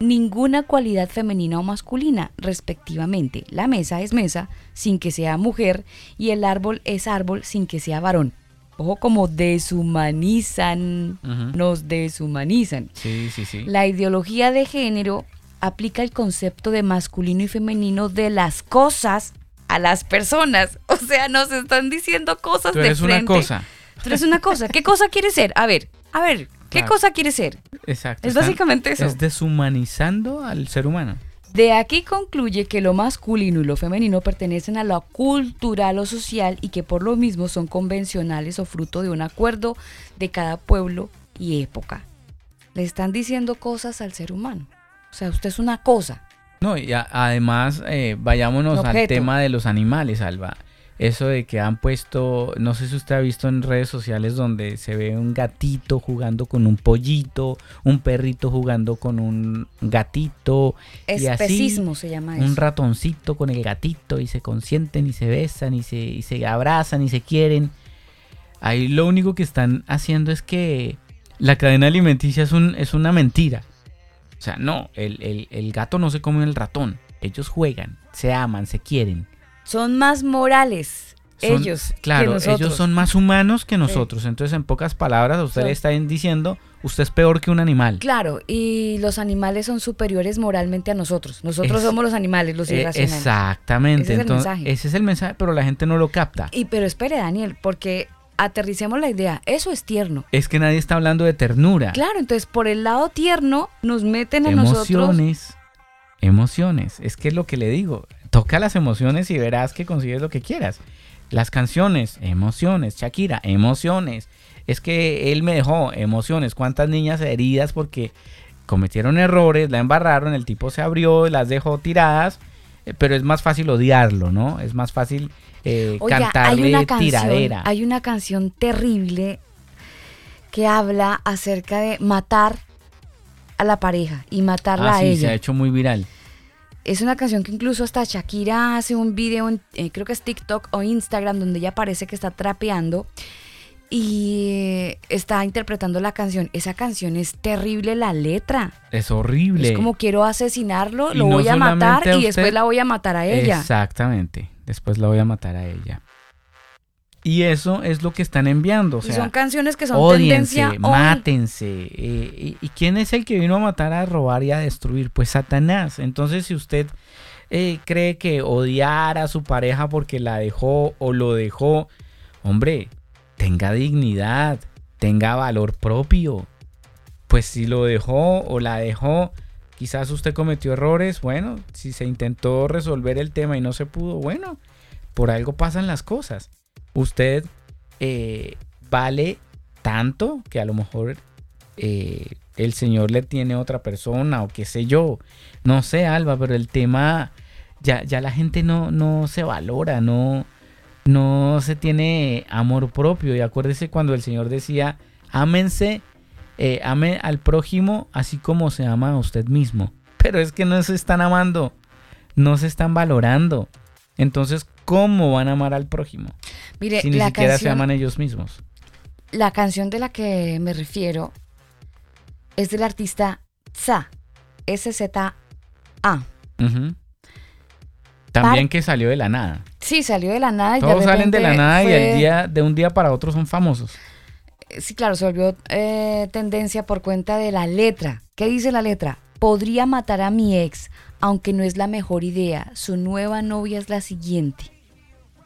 ninguna cualidad femenina o masculina, respectivamente. La mesa es mesa sin que sea mujer y el árbol es árbol sin que sea varón. Ojo como deshumanizan, nos deshumanizan. Sí, sí, sí. La ideología de género aplica el concepto de masculino y femenino de las cosas a las personas. <laughs> O sea, nos están diciendo cosas Tú de eres una frente. cosa. Tú eres una cosa. ¿Qué cosa quieres ser? A ver, a ver, ¿qué Claro. cosa quieres ser? Exacto. Es están- básicamente eso. Es deshumanizando al ser humano. De aquí concluye que lo masculino y lo femenino pertenecen a lo cultural o social y que por lo mismo son convencionales o fruto de un acuerdo de cada pueblo y época. Le están diciendo cosas al ser humano. O sea, usted es una cosa. No, y a- además, eh, vayámonos al tema de los animales, Alba. Eso de que han puesto, no sé si usted ha visto en redes sociales donde se ve un gatito jugando con un pollito, un perrito jugando con un gatito, y así Especismo se llama eso. un ratoncito con el gatito y se consienten y se besan y se, y se abrazan y se quieren. Ahí lo único que están haciendo es que la cadena alimenticia es, un, es una mentira. O sea, no, el, el- el gato no se come el ratón. Ellos juegan, se aman, se quieren. Son más morales Son- ellos Claro, que nosotros. ellos son más humanos que nosotros. Entonces, en pocas palabras, usted le están diciendo, usted es peor que un animal. Claro, y los animales son superiores moralmente a nosotros. Nosotros Es- somos los animales, los Eh, irracionales. exactamente. Ese es el mensaje. ese es el mensaje, pero la gente no lo capta. Y pero espere, Daniel, porque aterricemos la idea. Eso es tierno. Es que nadie está hablando de ternura. Claro, entonces por el lado tierno nos meten a nosotros. emociones. Emociones. Es que es lo que le digo. Toca las emociones y verás que consigues lo que quieras. Las canciones, emociones. Shakira, emociones. Es que él me dejó emociones. ¿Cuántas niñas heridas porque cometieron errores, la embarraron, el tipo se abrió, las dejó tiradas? Eh, Pero es más fácil odiarlo, ¿no? Es más fácil eh, Oiga, cantarle hay una canción, tiradera. hay una canción terrible que habla acerca de matar a la pareja y matarla Ah, a sí, se ella. ha hecho muy viral. Es una canción que incluso hasta Shakira hace un video, en, eh, creo que es TikTok o Instagram, donde ella parece que está trapeando y está interpretando la canción. Esa canción es terrible la letra. Es horrible. Es como quiero asesinarlo, Y lo no voy a matar a y después la voy a matar a ella. Exactamente. Después la voy a matar a ella. Y eso es lo que están enviando. O y sea, son canciones que son tendencia hoy. mátense. eh, y, y quién es el que vino a matar, a robar y a destruir? Pues Satanás. Entonces, si usted eh, cree que odiar a su pareja porque la dejó o lo dejó, hombre, tenga dignidad, tenga valor propio. Pues si lo dejó o la dejó, quizás usted cometió errores. Bueno, si se intentó resolver el tema y no se pudo, bueno, por algo pasan las cosas. Usted eh, vale tanto que a lo mejor eh, el Señor le tiene otra persona o qué sé yo. No sé, Alba, pero el tema ya, ya la gente no, no se valora, no, no se tiene amor propio. Y acuérdese cuando el Señor decía, ámense, eh, ame al prójimo así como se ama a usted mismo. Pero es que no se están amando, no se están valorando. Entonces, ¿cómo van a amar al prójimo? Mire, si ni la siquiera se aman ellos mismos. la canción de la que me refiero es del artista Tza, S-Z-A. Ujú. También que salió de la nada. Sí, salió de la nada. y Todos salen de la nada y el día, de un día para otro son famosos. Sí, claro, se volvió eh, tendencia por cuenta de la letra. ¿Qué dice la letra? Podría matar a mi ex, aunque no es la mejor idea. Su nueva novia es la siguiente.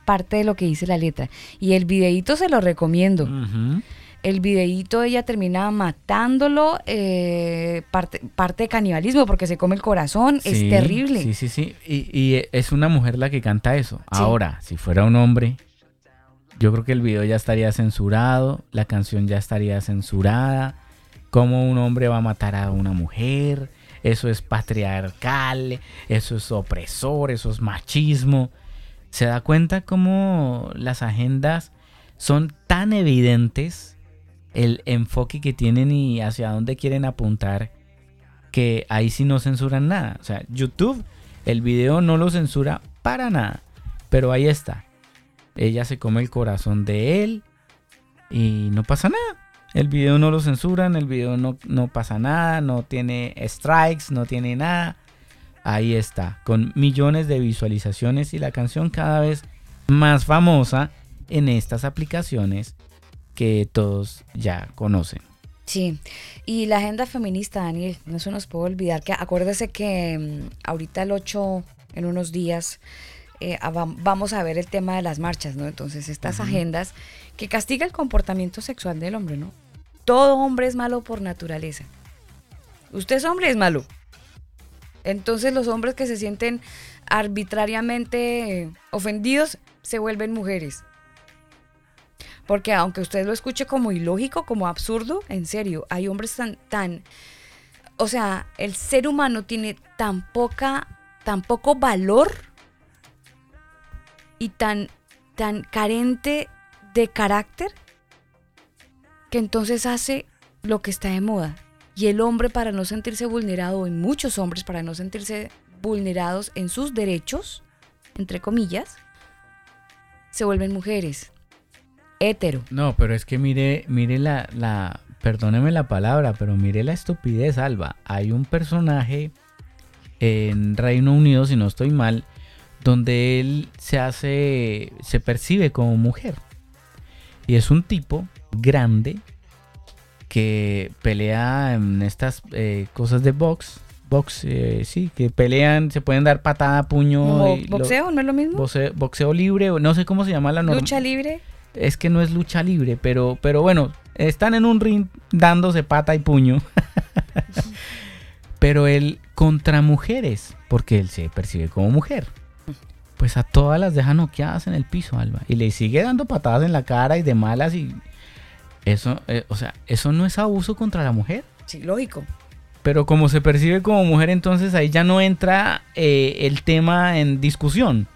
Parte de lo que dice la letra. Y el videíto se lo recomiendo. El videíto ella termina matándolo, eh, parte, parte de canibalismo porque se come el corazón. es terrible. Sí, sí, sí. Y, y es una mujer la que canta eso. Ahora, si fuera un hombre, yo creo que el video ya estaría censurado, la canción ya estaría censurada. ¿Cómo un hombre va a matar a una mujer? Eso es patriarcal, eso es opresor, eso es machismo. ¿Se da cuenta cómo las agendas son tan evidentes, el enfoque que tienen y hacia dónde quieren apuntar? que ahí sí no censuran nada. O sea, YouTube, el video no lo censura para nada. Pero ahí está. Ella se come el corazón de él y no pasa nada. El video no lo censuran, el video no, no pasa nada, no tiene strikes, no tiene nada. Ahí está, con millones de visualizaciones y la canción cada vez más famosa en estas aplicaciones que todos ya conocen. Sí, y la agenda feminista, Daniel, no se nos puede olvidar que acuérdese que mm, ahorita el 8, en unos días, eh, vam- vamos a ver el tema de las marchas, ¿no? Entonces, estas agendas que castiga el comportamiento sexual del hombre, ¿no? Todo hombre es malo por naturaleza. Usted es hombre, es malo. Entonces, los hombres que se sienten arbitrariamente ofendidos se vuelven mujeres. Porque aunque usted lo escuche como ilógico, como absurdo, en serio, hay hombres tan, tan, o sea, el ser humano tiene tan poca, tan poco valor y tan, tan carente de carácter que entonces hace lo que está de moda. Y el hombre para no sentirse vulnerado, y muchos hombres para no sentirse vulnerados en sus derechos, entre comillas, se vuelven mujeres. Hétero. No, pero es que mire, mire la, la, perdóneme la palabra, pero mire la estupidez, Alba. Hay un personaje en Reino Unido, si no estoy mal, donde él se hace, se percibe como mujer. Y es un tipo grande que pelea en estas eh, cosas de box. Box, eh, sí, que pelean, se pueden dar patada, puño. Como y lo- boxeo, ¿no es lo mismo? boxe- boxeo libre, no sé cómo se llama la norma Lucha libre. es que no es lucha libre, pero, pero bueno, están en un ring dándose pata y puño. <laughs> pero él contra mujeres, porque él se percibe como mujer. Pues a todas las deja noqueadas en el piso, Alba. Y le sigue dando patadas en la cara y de malas y... Eso, eh, o sea, eso no es abuso contra la mujer. Sí, lógico. Pero como se percibe como mujer, entonces ahí ya no entra eh, el tema en discusión.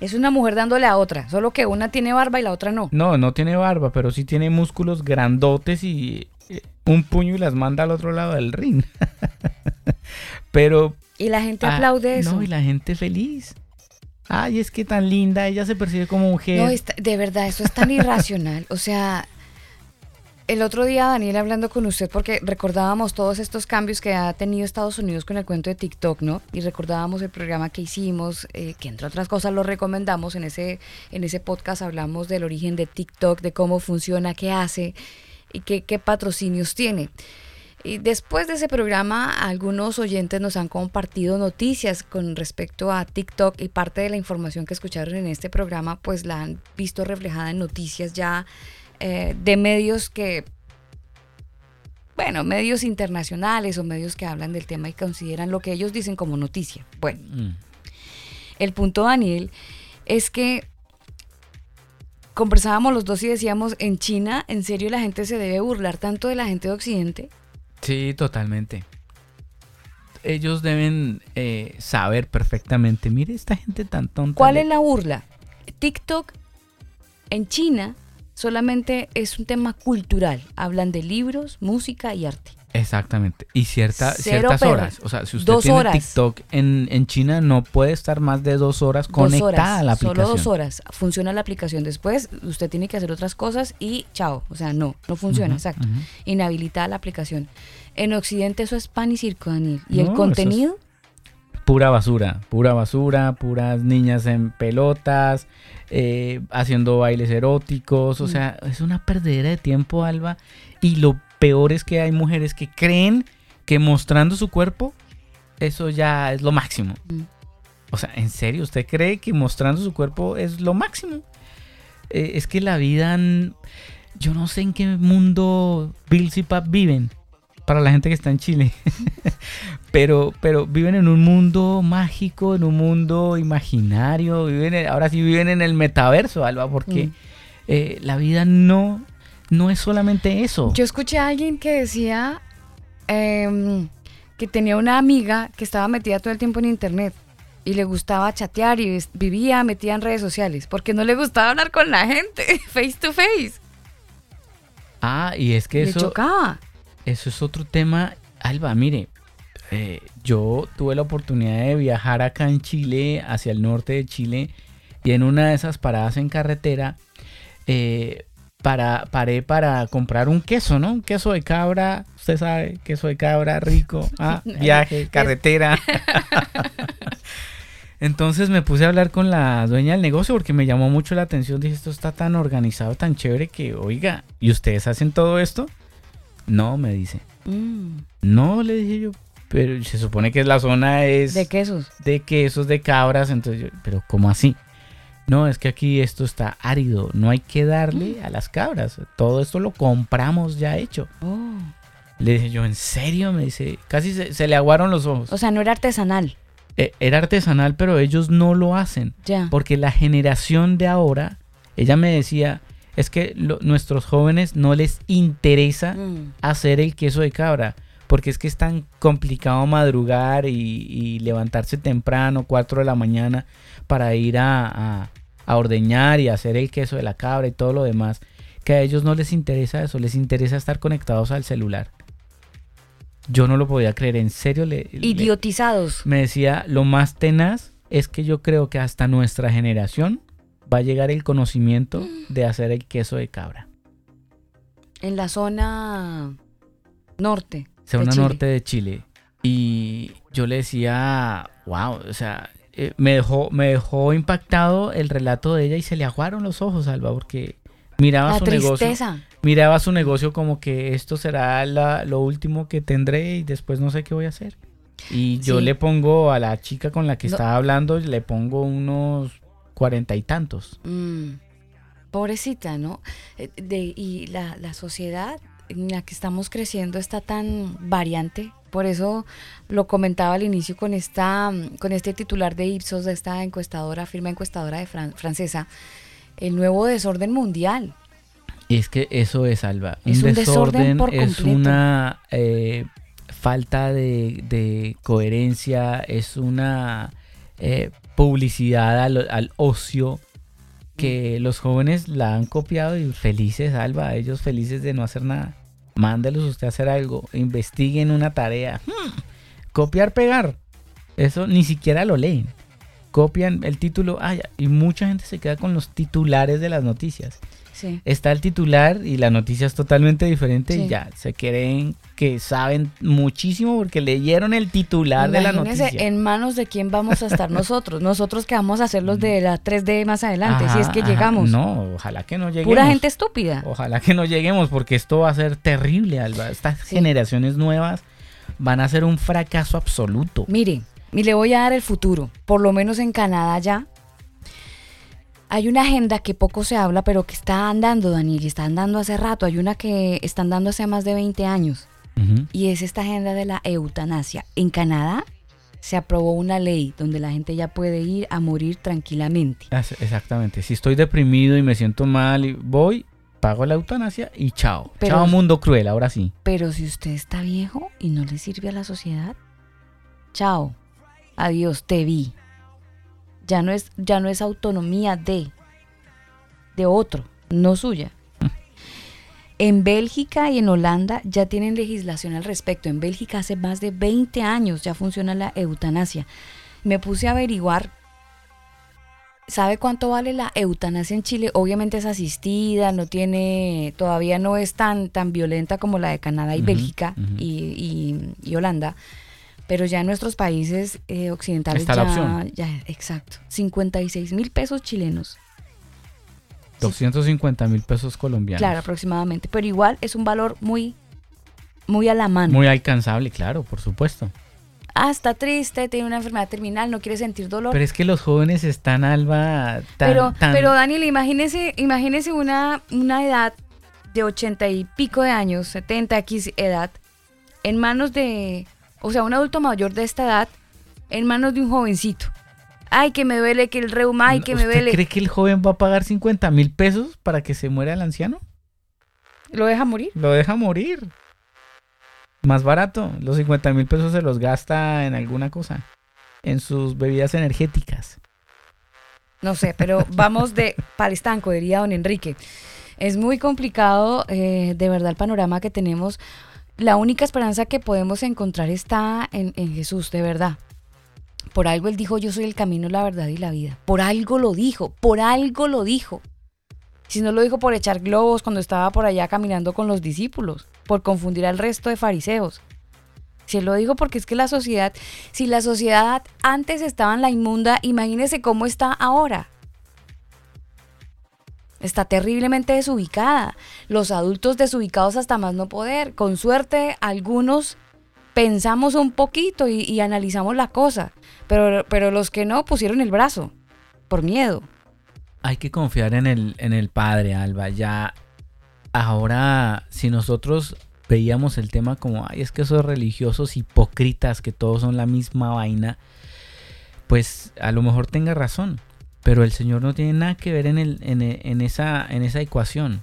Es una mujer dándole a otra, solo que una tiene barba y la otra no. No, no tiene barba, pero sí tiene músculos grandotes y eh, un puño y las manda al otro lado del ring. <laughs> pero... Y la gente ah, aplaude eso. No, y la gente feliz. Ay, es que tan linda, ella se percibe como mujer. No, está- de verdad, eso es tan <laughs> irracional. O sea, el otro día, Daniel, hablando con usted, porque recordábamos todos estos cambios que ha tenido Estados Unidos con el cuento de TikTok, ¿no? Y recordábamos el programa que hicimos, eh, que entre otras cosas lo recomendamos. En ese, en ese podcast hablamos del origen de TikTok, de cómo funciona, qué hace y qué, qué patrocinios tiene. Y después de ese programa, algunos oyentes nos han compartido noticias con respecto a TikTok y parte de la información que escucharon en este programa, pues la han visto reflejada en noticias ya eh, de medios que, bueno, medios internacionales o medios que hablan del tema y consideran lo que ellos dicen como noticia. Bueno, Mm. el punto, Daniel, es que conversábamos los dos y decíamos, en China, ¿en serio la gente se debe burlar tanto de la gente de Occidente? Sí, totalmente. Ellos deben eh, saber perfectamente. Mire esta gente tan tonta. ¿Cuál es la burla? TikTok en China solamente es un tema cultural. Hablan de libros, música y arte. Exactamente. Y cierta, ciertas perra. horas. O sea, si usted Dos tiene horas. TikTok en, en China, no puede estar más de dos horas Dos conectada horas, a la aplicación. Solo dos horas. Funciona la aplicación. Después usted tiene que hacer otras cosas y chao. O sea, no, no funciona. Exacto. ujú. Inhabilitada la aplicación. En Occidente eso es pan y circo, Daniel. ¿Y No, el contenido? Pura basura, pura basura, puras niñas en pelotas, eh, haciendo bailes eróticos, o Mm. sea, es una perdedera de tiempo, Alba. Y lo peor es que hay mujeres que creen que mostrando su cuerpo, eso ya es lo máximo. Mm. O sea, ¿en serio? ¿Usted cree que mostrando su cuerpo es lo máximo? Eh, es que la vida, yo no sé en qué mundo Bill y Pap viven, para la gente que está en Chile. <laughs> pero, pero viven en un mundo mágico, en un mundo imaginario, viven en- ahora sí viven en el metaverso, Alba, porque Mm. eh, la vida no, no es solamente eso. Yo escuché a alguien que decía em, que tenía una amiga que estaba metida todo el tiempo en internet y le gustaba chatear y vivía metida en redes sociales porque no le gustaba hablar con la gente <laughs> face to face. ah, y es que Le eso, chocaba. eso es otro tema. Alba, mire, eh, yo tuve la oportunidad de viajar acá en Chile, hacia el norte de Chile, y en una de esas paradas en carretera, eh, para, paré para comprar un queso, ¿no? Un queso de cabra, usted sabe, queso de cabra rico, <laughs> ah, viaje, carretera. <laughs> Entonces me puse a hablar con la dueña del negocio porque me llamó mucho la atención. Dije, esto está tan organizado, tan chévere que, oiga, ¿y ustedes hacen todo esto? No, me dice. Mm, No, le dije yo, pero se supone que la zona es de quesos. de quesos, de cabras, entonces yo, pero ¿cómo así? No, es que aquí esto está árido, no hay que darle a las cabras, todo esto lo compramos ya hecho. Oh. Le dije yo, ¿en serio? Me dice, casi se, se le aguaron los ojos. O sea, no era artesanal. Eh, era artesanal, pero ellos no lo hacen, Ya. porque la generación de ahora, ella me decía, es que lo- nuestros jóvenes no les interesa Mm. hacer el queso de cabra. Porque es que es tan complicado madrugar y, y levantarse temprano, 4 de la mañana, para ir a, a- a ordeñar y hacer el queso de la cabra y todo lo demás. Que a ellos no les interesa eso, les interesa estar conectados al celular. Yo no lo podía creer, en serio le, le- Idiotizados. me decía, lo más tenaz es que yo creo que hasta nuestra generación va a llegar el conocimiento <gasps> de hacer el queso de cabra. En la zona norte. zona norte de Chile. Y yo le decía, wow, o sea, eh, me, dejó, me dejó impactado el relato de ella y se le aguaron los ojos, Alba, porque miraba La su negocio. Miraba su negocio como que esto será la- lo último que tendré y después no sé qué voy a hacer. Y yo Sí. le pongo a la chica con la que No. estaba hablando, le pongo unos cuarenta y tantos. Mm, pobrecita, ¿no? Eh, de- y la, la sociedad en la que estamos creciendo está tan variante. Por eso lo comentaba al inicio con esta, con este titular de Ipsos, de esta encuestadora, firma encuestadora de Fran- francesa, el nuevo desorden mundial. Y es que eso es, Alba. Es un desorden por es una eh, falta de, de coherencia, es una eh, publicidad al, al ocio que los jóvenes la han copiado y felices, Alba, ellos felices de no hacer nada. Mándelos usted a hacer algo, investiguen una tarea. Hmm, Copiar, pegar. Eso ni siquiera lo leen. Copian el título, y mucha gente se queda con los titulares de las noticias Sí. está el titular y la noticia es totalmente diferente Sí. y ya se creen que saben muchísimo porque leyeron el titular de la noticia. en manos de quién vamos a estar <laughs> nosotros. Nosotros que vamos a hacer los de la 3D más adelante, si es que ajá. llegamos. No, ojalá que no lleguemos. Pura gente estúpida. Ojalá que no lleguemos porque esto va a ser terrible, Alba. Estas Sí. generaciones nuevas van a ser un fracaso absoluto. Mire, y le voy a dar el futuro, por lo menos en Canadá ya. Hay una agenda que poco se habla, pero que está andando, Daniel, y está andando hace rato. Hay una que está andando hace más de 20 años, y es esta agenda de la eutanasia. En Canadá se aprobó una ley donde la gente ya puede ir a morir tranquilamente. As- Exactamente. Si estoy deprimido y me siento mal, y voy, pago la eutanasia y chao. Pero- chao mundo cruel, ahora sí. Pero si usted está viejo y no le sirve a la sociedad, chao, adiós, te vi. Ya no es, ya no es autonomía de, de otro, no suya. En Bélgica y en Holanda ya tienen legislación al respecto. En Bélgica hace más de 20 años ya funciona la eutanasia. Me puse a averiguar ¿Sabe cuánto vale la eutanasia en Chile? Obviamente es asistida, no tiene, todavía no es tan, tan violenta como la de Canadá y Bélgica ujú. y, y- y Holanda. Pero ya en nuestros países eh, occidentales Está la ya, opción. ya, exacto, 56 mil pesos chilenos. 250 mil pesos colombianos. Claro, aproximadamente. Pero igual es un valor muy, muy a la mano. Muy alcanzable, claro, por supuesto. Ah, está triste, tiene una enfermedad terminal, no quiere sentir dolor. Pero es que los jóvenes están, Alba, tan... pero, tan- pero Daniel, imagínese, imagínese una, una edad de ochenta y pico de años, 70 X edad, en manos de, o sea, un adulto mayor de esta edad, en manos de un jovencito. Ay, que me duele, que el reuma, ay, que me ¿Usted duele. cree que el joven va a pagar 50 mil pesos para que se muera el anciano? ¿Lo deja morir? Lo deja morir. Más barato. Los 50 mil pesos se los gasta en alguna cosa. En sus bebidas energéticas. No sé, pero <laughs> vamos de palestanco, diría don Enrique. Es muy complicado, eh, de verdad, el panorama que tenemos. La única esperanza que podemos encontrar está en, Jesús, de verdad. Por algo él dijo, yo soy el camino, la verdad y la vida. Por algo lo dijo, por algo lo dijo. Si no lo dijo por echar globos cuando estaba por allá caminando con los discípulos, por confundir al resto de fariseos. Si él lo dijo porque es que la sociedad, si la sociedad antes estaba en la inmunda, imagínese cómo está ahora. Está terriblemente desubicada. Los adultos desubicados hasta más no poder. Con suerte, algunos pensamos un poquito y, analizamos la cosa. Pero, pero los que no pusieron el brazo. Por miedo. Hay que confiar en el, en el Padre, Alba. Ya ahora, si nosotros veíamos el tema como, ay, es que esos religiosos hipócritas que todos son la misma vaina, pues a lo mejor tenga razón. Pero el Señor no tiene nada que ver en, el, en, en esa, en esa ecuación.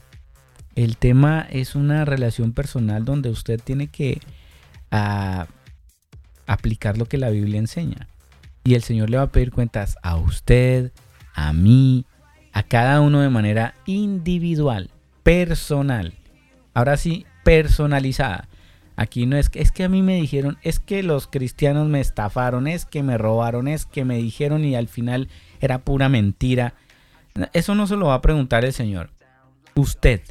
El tema es una relación personal donde usted tiene que ah, aplicar lo que la Biblia enseña. Y el Señor le va a pedir cuentas a usted, a mí, a cada uno de manera individual, personal. Ahora sí, personalizada. Aquí no es que es que a mí me dijeron, es que los cristianos me estafaron, es que me robaron, es que me dijeron y al final era pura mentira. Eso no se lo va a preguntar el Señor. Usted,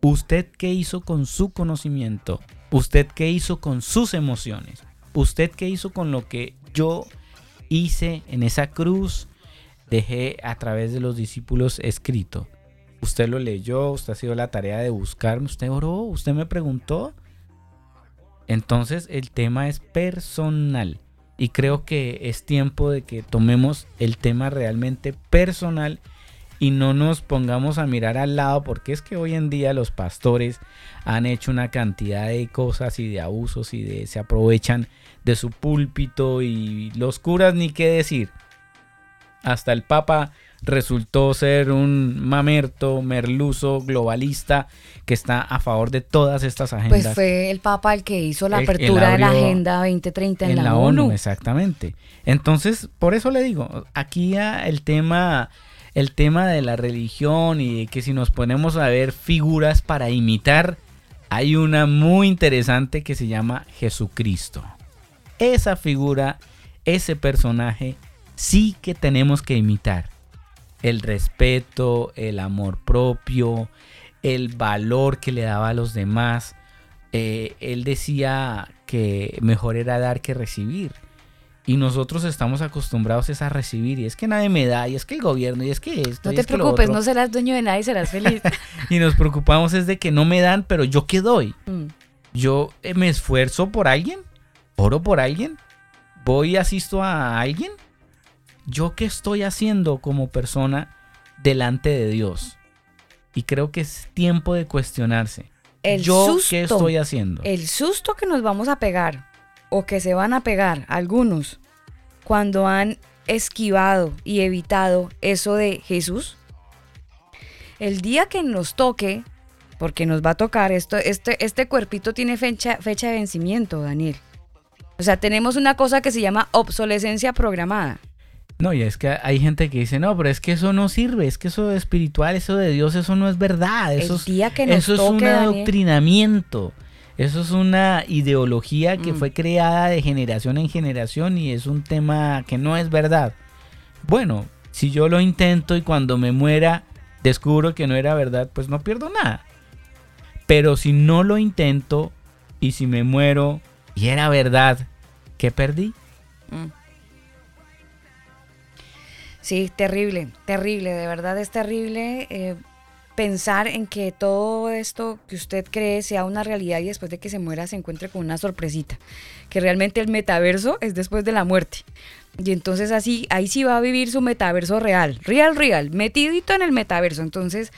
usted qué hizo con su conocimiento, usted qué hizo con sus emociones, usted qué hizo con lo que yo hice en esa cruz, dejé a través de los discípulos escrito. Usted lo leyó, usted ha sido la tarea de buscarme, usted oró, usted me preguntó. Entonces el tema es personal y creo que es tiempo de que tomemos el tema realmente personal y no nos pongamos a mirar al lado porque es que hoy en día los pastores han hecho una cantidad de cosas y de abusos y de se aprovechan de su púlpito y los curas ni qué decir. Hasta el Papa resultó ser un mamerto, merluzo, globalista que está a favor de todas estas agendas. Pues fue el Papa el que hizo la El- apertura de la Agenda 2030 en, la, ONU. exactamente. Entonces, por eso le digo, aquí el tema, el tema de la religión y de que si nos ponemos a ver figuras para imitar, hay una muy interesante que se llama Jesucristo. Esa figura, ese personaje, sí que tenemos que imitar. El respeto, el amor propio, el valor que le daba a los demás. Eh, él decía que mejor era dar que recibir. Y nosotros estamos acostumbrados es a recibir. Y es que nadie me da, y es que el gobierno, y es que esto. No te es preocupes, no serás dueño de nada y serás feliz. <laughs> Y nos preocupamos es de que no me dan, pero yo qué doy. Mm. Yo eh, me esfuerzo por alguien, oro por alguien, voy y asisto a alguien. Yo qué estoy haciendo como persona delante de Dios. Y creo que es tiempo de cuestionarse. El yo susto, qué estoy haciendo. el susto que nos vamos a pegar o que se van a pegar algunos cuando han esquivado y evitado eso de Jesús. El día que nos toque, porque nos va a tocar esto, este, este cuerpito tiene fecha, fecha de vencimiento, Daniel. O sea, tenemos una cosa que se llama obsolescencia programada. No, y es que hay gente que dice, no, pero es que eso no sirve, es que eso de espiritual, eso de Dios, eso no es verdad. Eso el es, día que nos eso es toque, un adoctrinamiento. Eso es una ideología que Mm. fue creada de generación en generación y es un tema que no es verdad. Bueno, Si yo lo intento y cuando me muera descubro que no era verdad, pues no pierdo nada. Pero si no lo intento y si me muero y era verdad, ¿qué perdí? Mm. Sí, terrible, terrible, de verdad es terrible eh, pensar en que todo esto que usted cree sea una realidad y después de que se muera se encuentre con una sorpresita, que realmente el metaverso es después de la muerte. Y entonces así, ahí sí va a vivir su metaverso real, real, real, metidito en el metaverso. Entonces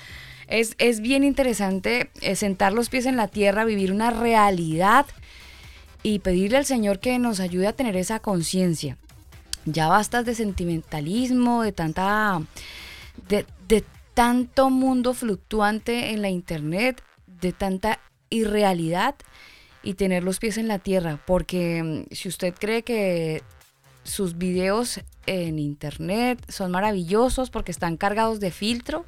es, es bien interesante eh, sentar los pies en la tierra, vivir una realidad y pedirle al Señor que nos ayude a tener esa conciencia. Ya bastas de sentimentalismo, de tanta. De, de tanto mundo fluctuante en la internet, de tanta irrealidad y tener los pies en la tierra. Porque mm, si usted cree que sus videos en internet son maravillosos porque están cargados de filtro,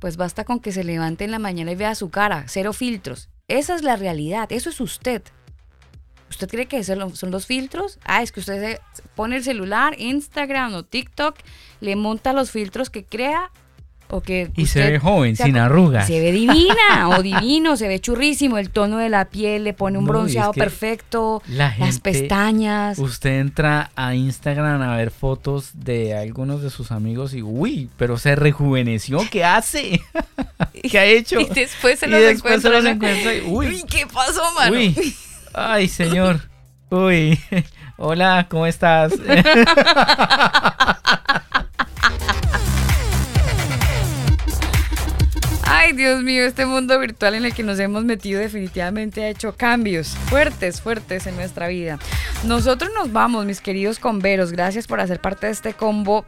pues basta con que se levante en la mañana y vea su cara, cero filtros. Esa es la realidad, eso es usted. ¿Usted cree que esos son los filtros? Ah, es que usted pone el celular, Instagram o TikTok, le monta los filtros que crea o que Y se ve joven, sin arrugas. Se ve divina <laughs> o divino, se ve churrísimo, el tono de la piel le pone un No, y es bronceado que perfecto, la las pestañas. Usted entra a Instagram a ver fotos de algunos de sus amigos y uy, pero se rejuveneció, ¿qué hace? <laughs> ¿Qué ha hecho? Y después se Y los se encuentra. los ¿no? encuentra y, uy. Uy, ¿qué pasó, mano? Uy, <laughs> ay señor. Uy, <laughs> hola, ¿cómo estás? <laughs> Ay, Dios mío, este mundo virtual en el que nos hemos metido definitivamente ha hecho cambios fuertes, fuertes en nuestra vida. Nosotros nos vamos, mis queridos converos. Gracias por hacer parte de este combo.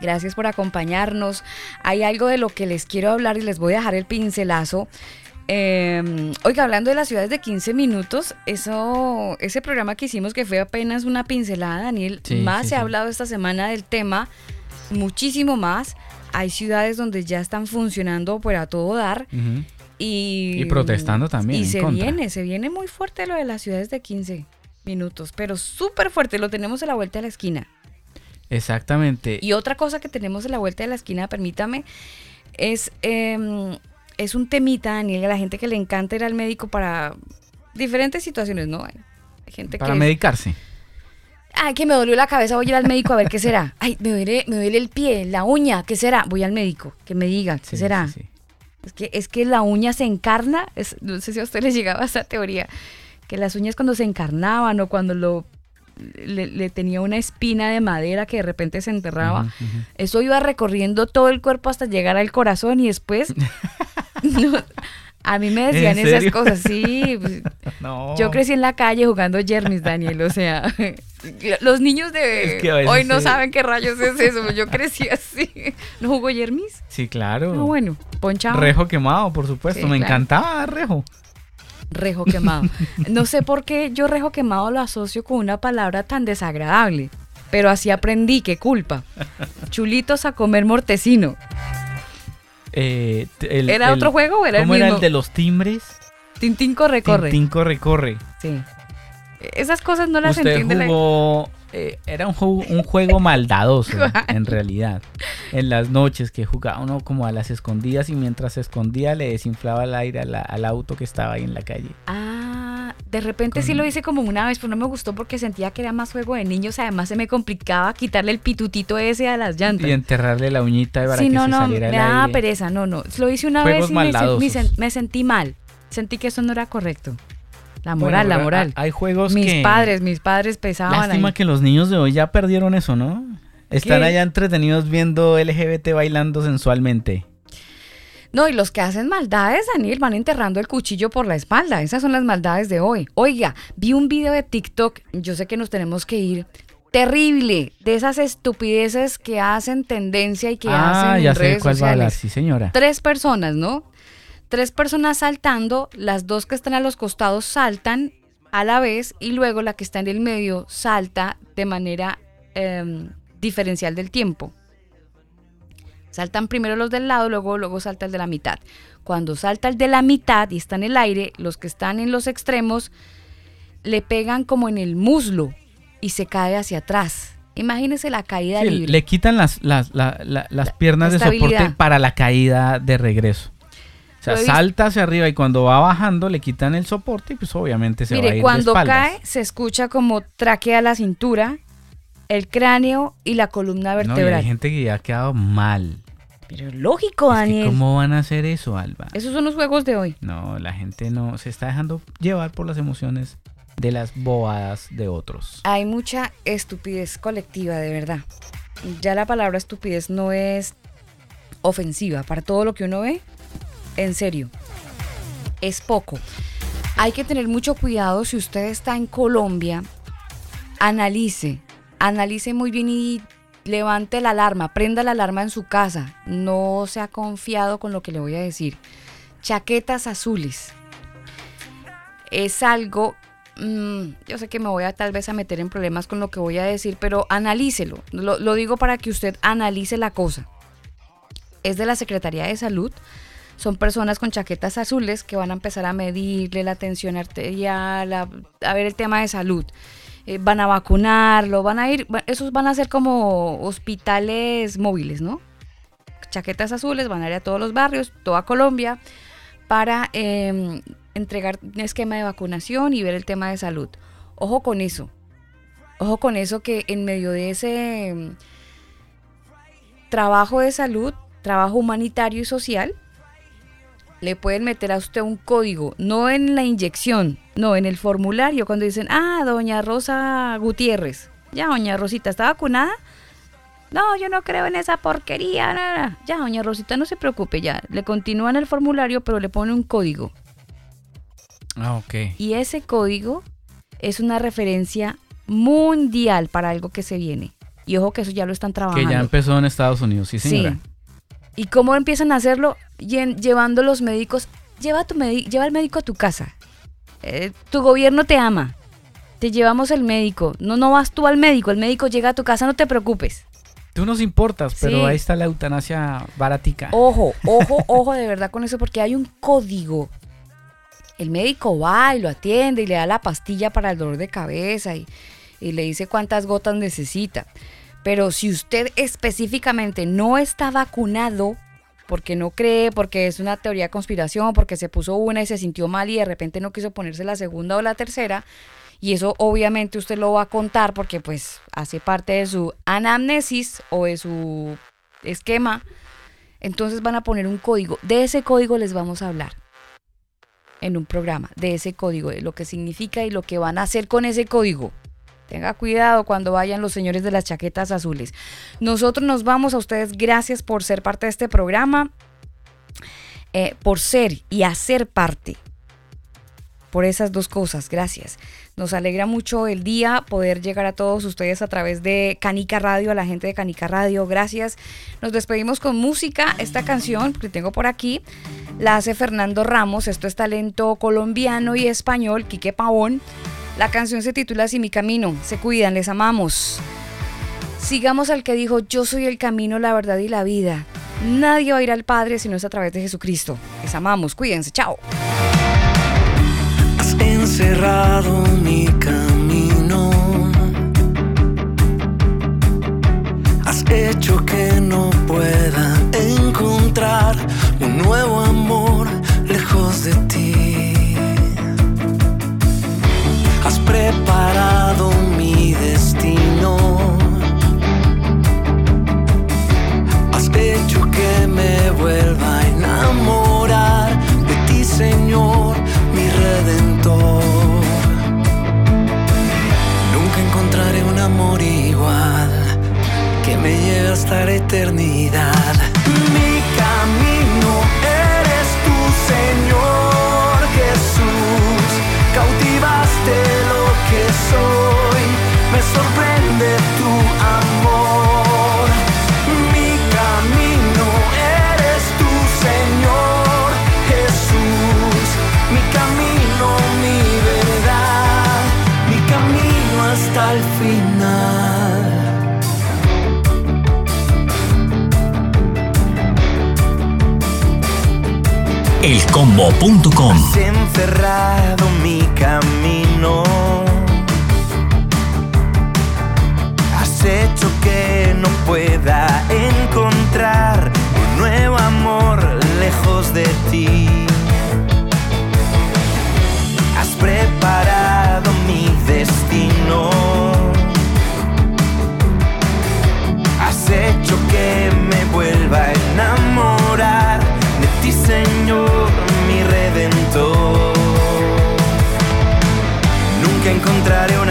Gracias por acompañarnos. Hay algo de lo que les quiero hablar y les voy a dejar el pincelazo. Eh, oiga, hablando de las ciudades de 15 minutos, eso, ese programa que hicimos que fue apenas una pincelada, Daniel, Sí, más sí, se ha sí. hablado esta semana del tema, muchísimo más. Hay ciudades donde ya están funcionando por a todo dar y, Y protestando también, Y en se contra. viene, se viene muy fuerte lo de las ciudades de 15 minutos, pero súper fuerte, lo tenemos a la vuelta de la esquina. Exactamente. Y otra cosa que tenemos a la vuelta de la esquina, permítame, es, em, es un temita, Daniel, a la gente que le encanta ir al médico para diferentes situaciones, ¿no? Hay gente Para que... es- medicarse. Ay, que me dolió la cabeza, voy a ir al médico a ver qué <laughs> será. Ay, me duele, me duele el pie, la uña, ¿qué será? Voy al médico, que me diga, ¿qué Sí, será? sí, sí. Es que, es que la uña se encarna, es- no sé si a usted les llegaba esa teoría, que las uñas cuando se encarnaban o cuando lo le, le tenía una espina de madera que de repente se enterraba, eso iba recorriendo todo el cuerpo hasta llegar al corazón y después <laughs> no, a mí me decían ¿En esas cosas, sí. pues, <laughs> No. Yo crecí en la calle jugando Jermis, Daniel, o sea, <laughs> los niños de Es que hoy no sí. saben qué rayos es eso, yo crecí así. ¿No jugó Jermis? Sí, claro. No, bueno, ponchado. Rejo quemado, por supuesto. Sí, Me claro. encantaba Rejo. Rejo quemado. <laughs> No sé por qué yo rejo quemado lo asocio con una palabra tan desagradable. Pero así aprendí, qué culpa. Chulitos a comer mortecino. Eh, el- ¿Era el- otro juego o era el ¿Cómo era el de los timbres? Tintín corre, corre. Tintín corre, corre. Sí. Esas cosas no las Usted entiende la- jugó... eh, era un juego, un juego maldadoso, <laughs> en realidad. En las noches que jugaba uno como a las escondidas y mientras se escondía le desinflaba el aire la- al auto que estaba ahí en la calle. Ah, de repente sí lo hice como una vez, pero no me gustó porque sentía que era más juego de niños. Además se me complicaba quitarle el pitutito ese a las llantas. Y enterrarle la uñita para Sí, que no, se no, me saliera el daba aire. pereza, no, no. Lo hice una Juegos vez y me, me me sentí mal. Sentí que eso no era correcto. La Bueno, moral, la moral. Hay juegos mis que... padres, mis padres pesaban Lástima ahí. que los niños de hoy ya perdieron eso, ¿no? Están ¿Qué? allá entretenidos viendo LGBT bailando sensualmente. No, y los que hacen maldades, Daniel, van enterrando el cuchillo por la espalda. Esas son las maldades de hoy. Oiga, vi un video de TikTok, yo sé que nos tenemos que ir. Terrible, de esas estupideces que hacen tendencia y que ah, hacen ya en sé redes cuál va a hablar, sociales. sí señora. Tres personas, ¿no? Tres personas saltando, las dos que están a los costados saltan a la vez y luego la que está en el medio salta de manera em, diferencial del tiempo. Saltan primero los del lado, luego, luego salta el de la mitad. Cuando salta el de la mitad y está en el aire, los que están en los extremos le pegan como en el muslo y se cae hacia atrás. Imagínese la caída Sí, libre. le quitan las, las, la- la- las piernas de soporte para la caída de regreso. O sea, salta hacia arriba y cuando va bajando le quitan el soporte y pues obviamente se va a ir cuando de espaldas. cae se escucha como traquea la cintura, el cráneo y la columna No, y vertebral. hay gente que ya ha quedado mal. Pero lógico, Es que Daniel. ¿Cómo van a hacer eso, Alba? Esos son los juegos de hoy. No, la gente no se está dejando llevar por las emociones de las bobadas de otros. Hay mucha estupidez colectiva, de verdad. Ya la palabra estupidez no es ofensiva para todo lo que uno ve. En serio, es poco. Hay que tener mucho cuidado si usted está en Colombia. Analice, analice muy bien y levante la alarma, prenda la alarma en su casa. No se ha confiado con lo que le voy a decir. Chaquetas azules. Es algo mm, yo sé que me voy a tal vez a meter en problemas con lo que voy a decir, pero analícelo. Lo, lo digo para que usted analice la cosa. Es de la Secretaría de Salud. Son personas con chaquetas azules que van a empezar a medirle la tensión arterial, a, ver el tema de salud. Eh, van a vacunarlo, van a ir, esos van a ser como hospitales móviles, ¿no? Chaquetas azules, van a ir a todos los barrios, toda Colombia, para eh, entregar un esquema de vacunación y ver el tema de salud. Ojo con eso. Ojo con eso que en medio de ese mm, trabajo de salud, trabajo humanitario y social, le pueden meter a usted un código, no en la inyección, no en el formulario, cuando dicen, ah, doña Rosa Gutiérrez, ya, doña Rosita, ¿está vacunada? No, yo no creo en esa porquería. no". Ya, doña Rosita, no se preocupe, ya. Le continúan el formulario, pero le pone un código. Ah, ok. Y ese código es una referencia mundial para algo que se viene. Y ojo que eso ya lo están Que trabajando. ya empezó en Estados Unidos, sí, señora. ¿Y cómo empiezan a hacerlo? Lle- llevando los médicos. Lleva, a tu medi- lleva al médico a tu casa. Eh, tu gobierno te ama. Te llevamos el médico. No, no vas tú al médico. El médico llega a tu casa, no te preocupes. Tú nos importas, pero Sí. ahí está la eutanasia baratica. Ojo, <laughs> ojo, ojo de verdad con eso, porque hay un código. El médico va y lo atiende y le da la pastilla para el dolor de cabeza y, y le dice cuántas gotas necesita. Pero si usted específicamente no está vacunado, porque no cree, porque es una teoría de conspiración, porque se puso una y se sintió mal y de repente no quiso ponerse la segunda o la tercera, y eso obviamente usted lo va a contar porque pues hace parte de su anamnesis o de su esquema, entonces van a poner un código. De ese código les vamos a hablar en un programa, de ese código, de lo que significa y lo que van a hacer con ese código. Tenga cuidado cuando vayan los señores de las chaquetas azules. Nosotros nos vamos a ustedes. Gracias por ser parte de este programa, eh, por ser y hacer parte. Por esas dos cosas, gracias. Nos alegra mucho el día poder llegar a todos ustedes a través de Canica Radio, a la gente de Canica Radio, gracias. Nos despedimos con música. Esta canción que tengo por aquí la hace Fernando Ramos. Esto es talento colombiano y español, Quique Pavón. La canción se titula Si mi camino. Se cuidan, les amamos. Sigamos al que dijo, yo soy el camino, la verdad y la vida. Nadie va a ir al Padre si no es a través de Jesucristo. Les amamos, cuídense, chao. Has encerrado mi camino. Has hecho que no pueda encontrar un nuevo amor lejos de ti. Has preparado mi destino. Has hecho que me vuelva a enamorar de ti, Señor, mi redentor. Nunca encontraré un amor igual que me lleve hasta la eternidad. Soy, me sorprende tu amor. Mi camino eres tú, Señor Jesús. Mi camino, mi verdad, mi camino hasta el final. elcombo.com. lejos de ti. Has preparado mi destino. Has hecho que me vuelva a enamorar de ti, Señor, mi redentor. Nunca encontraré un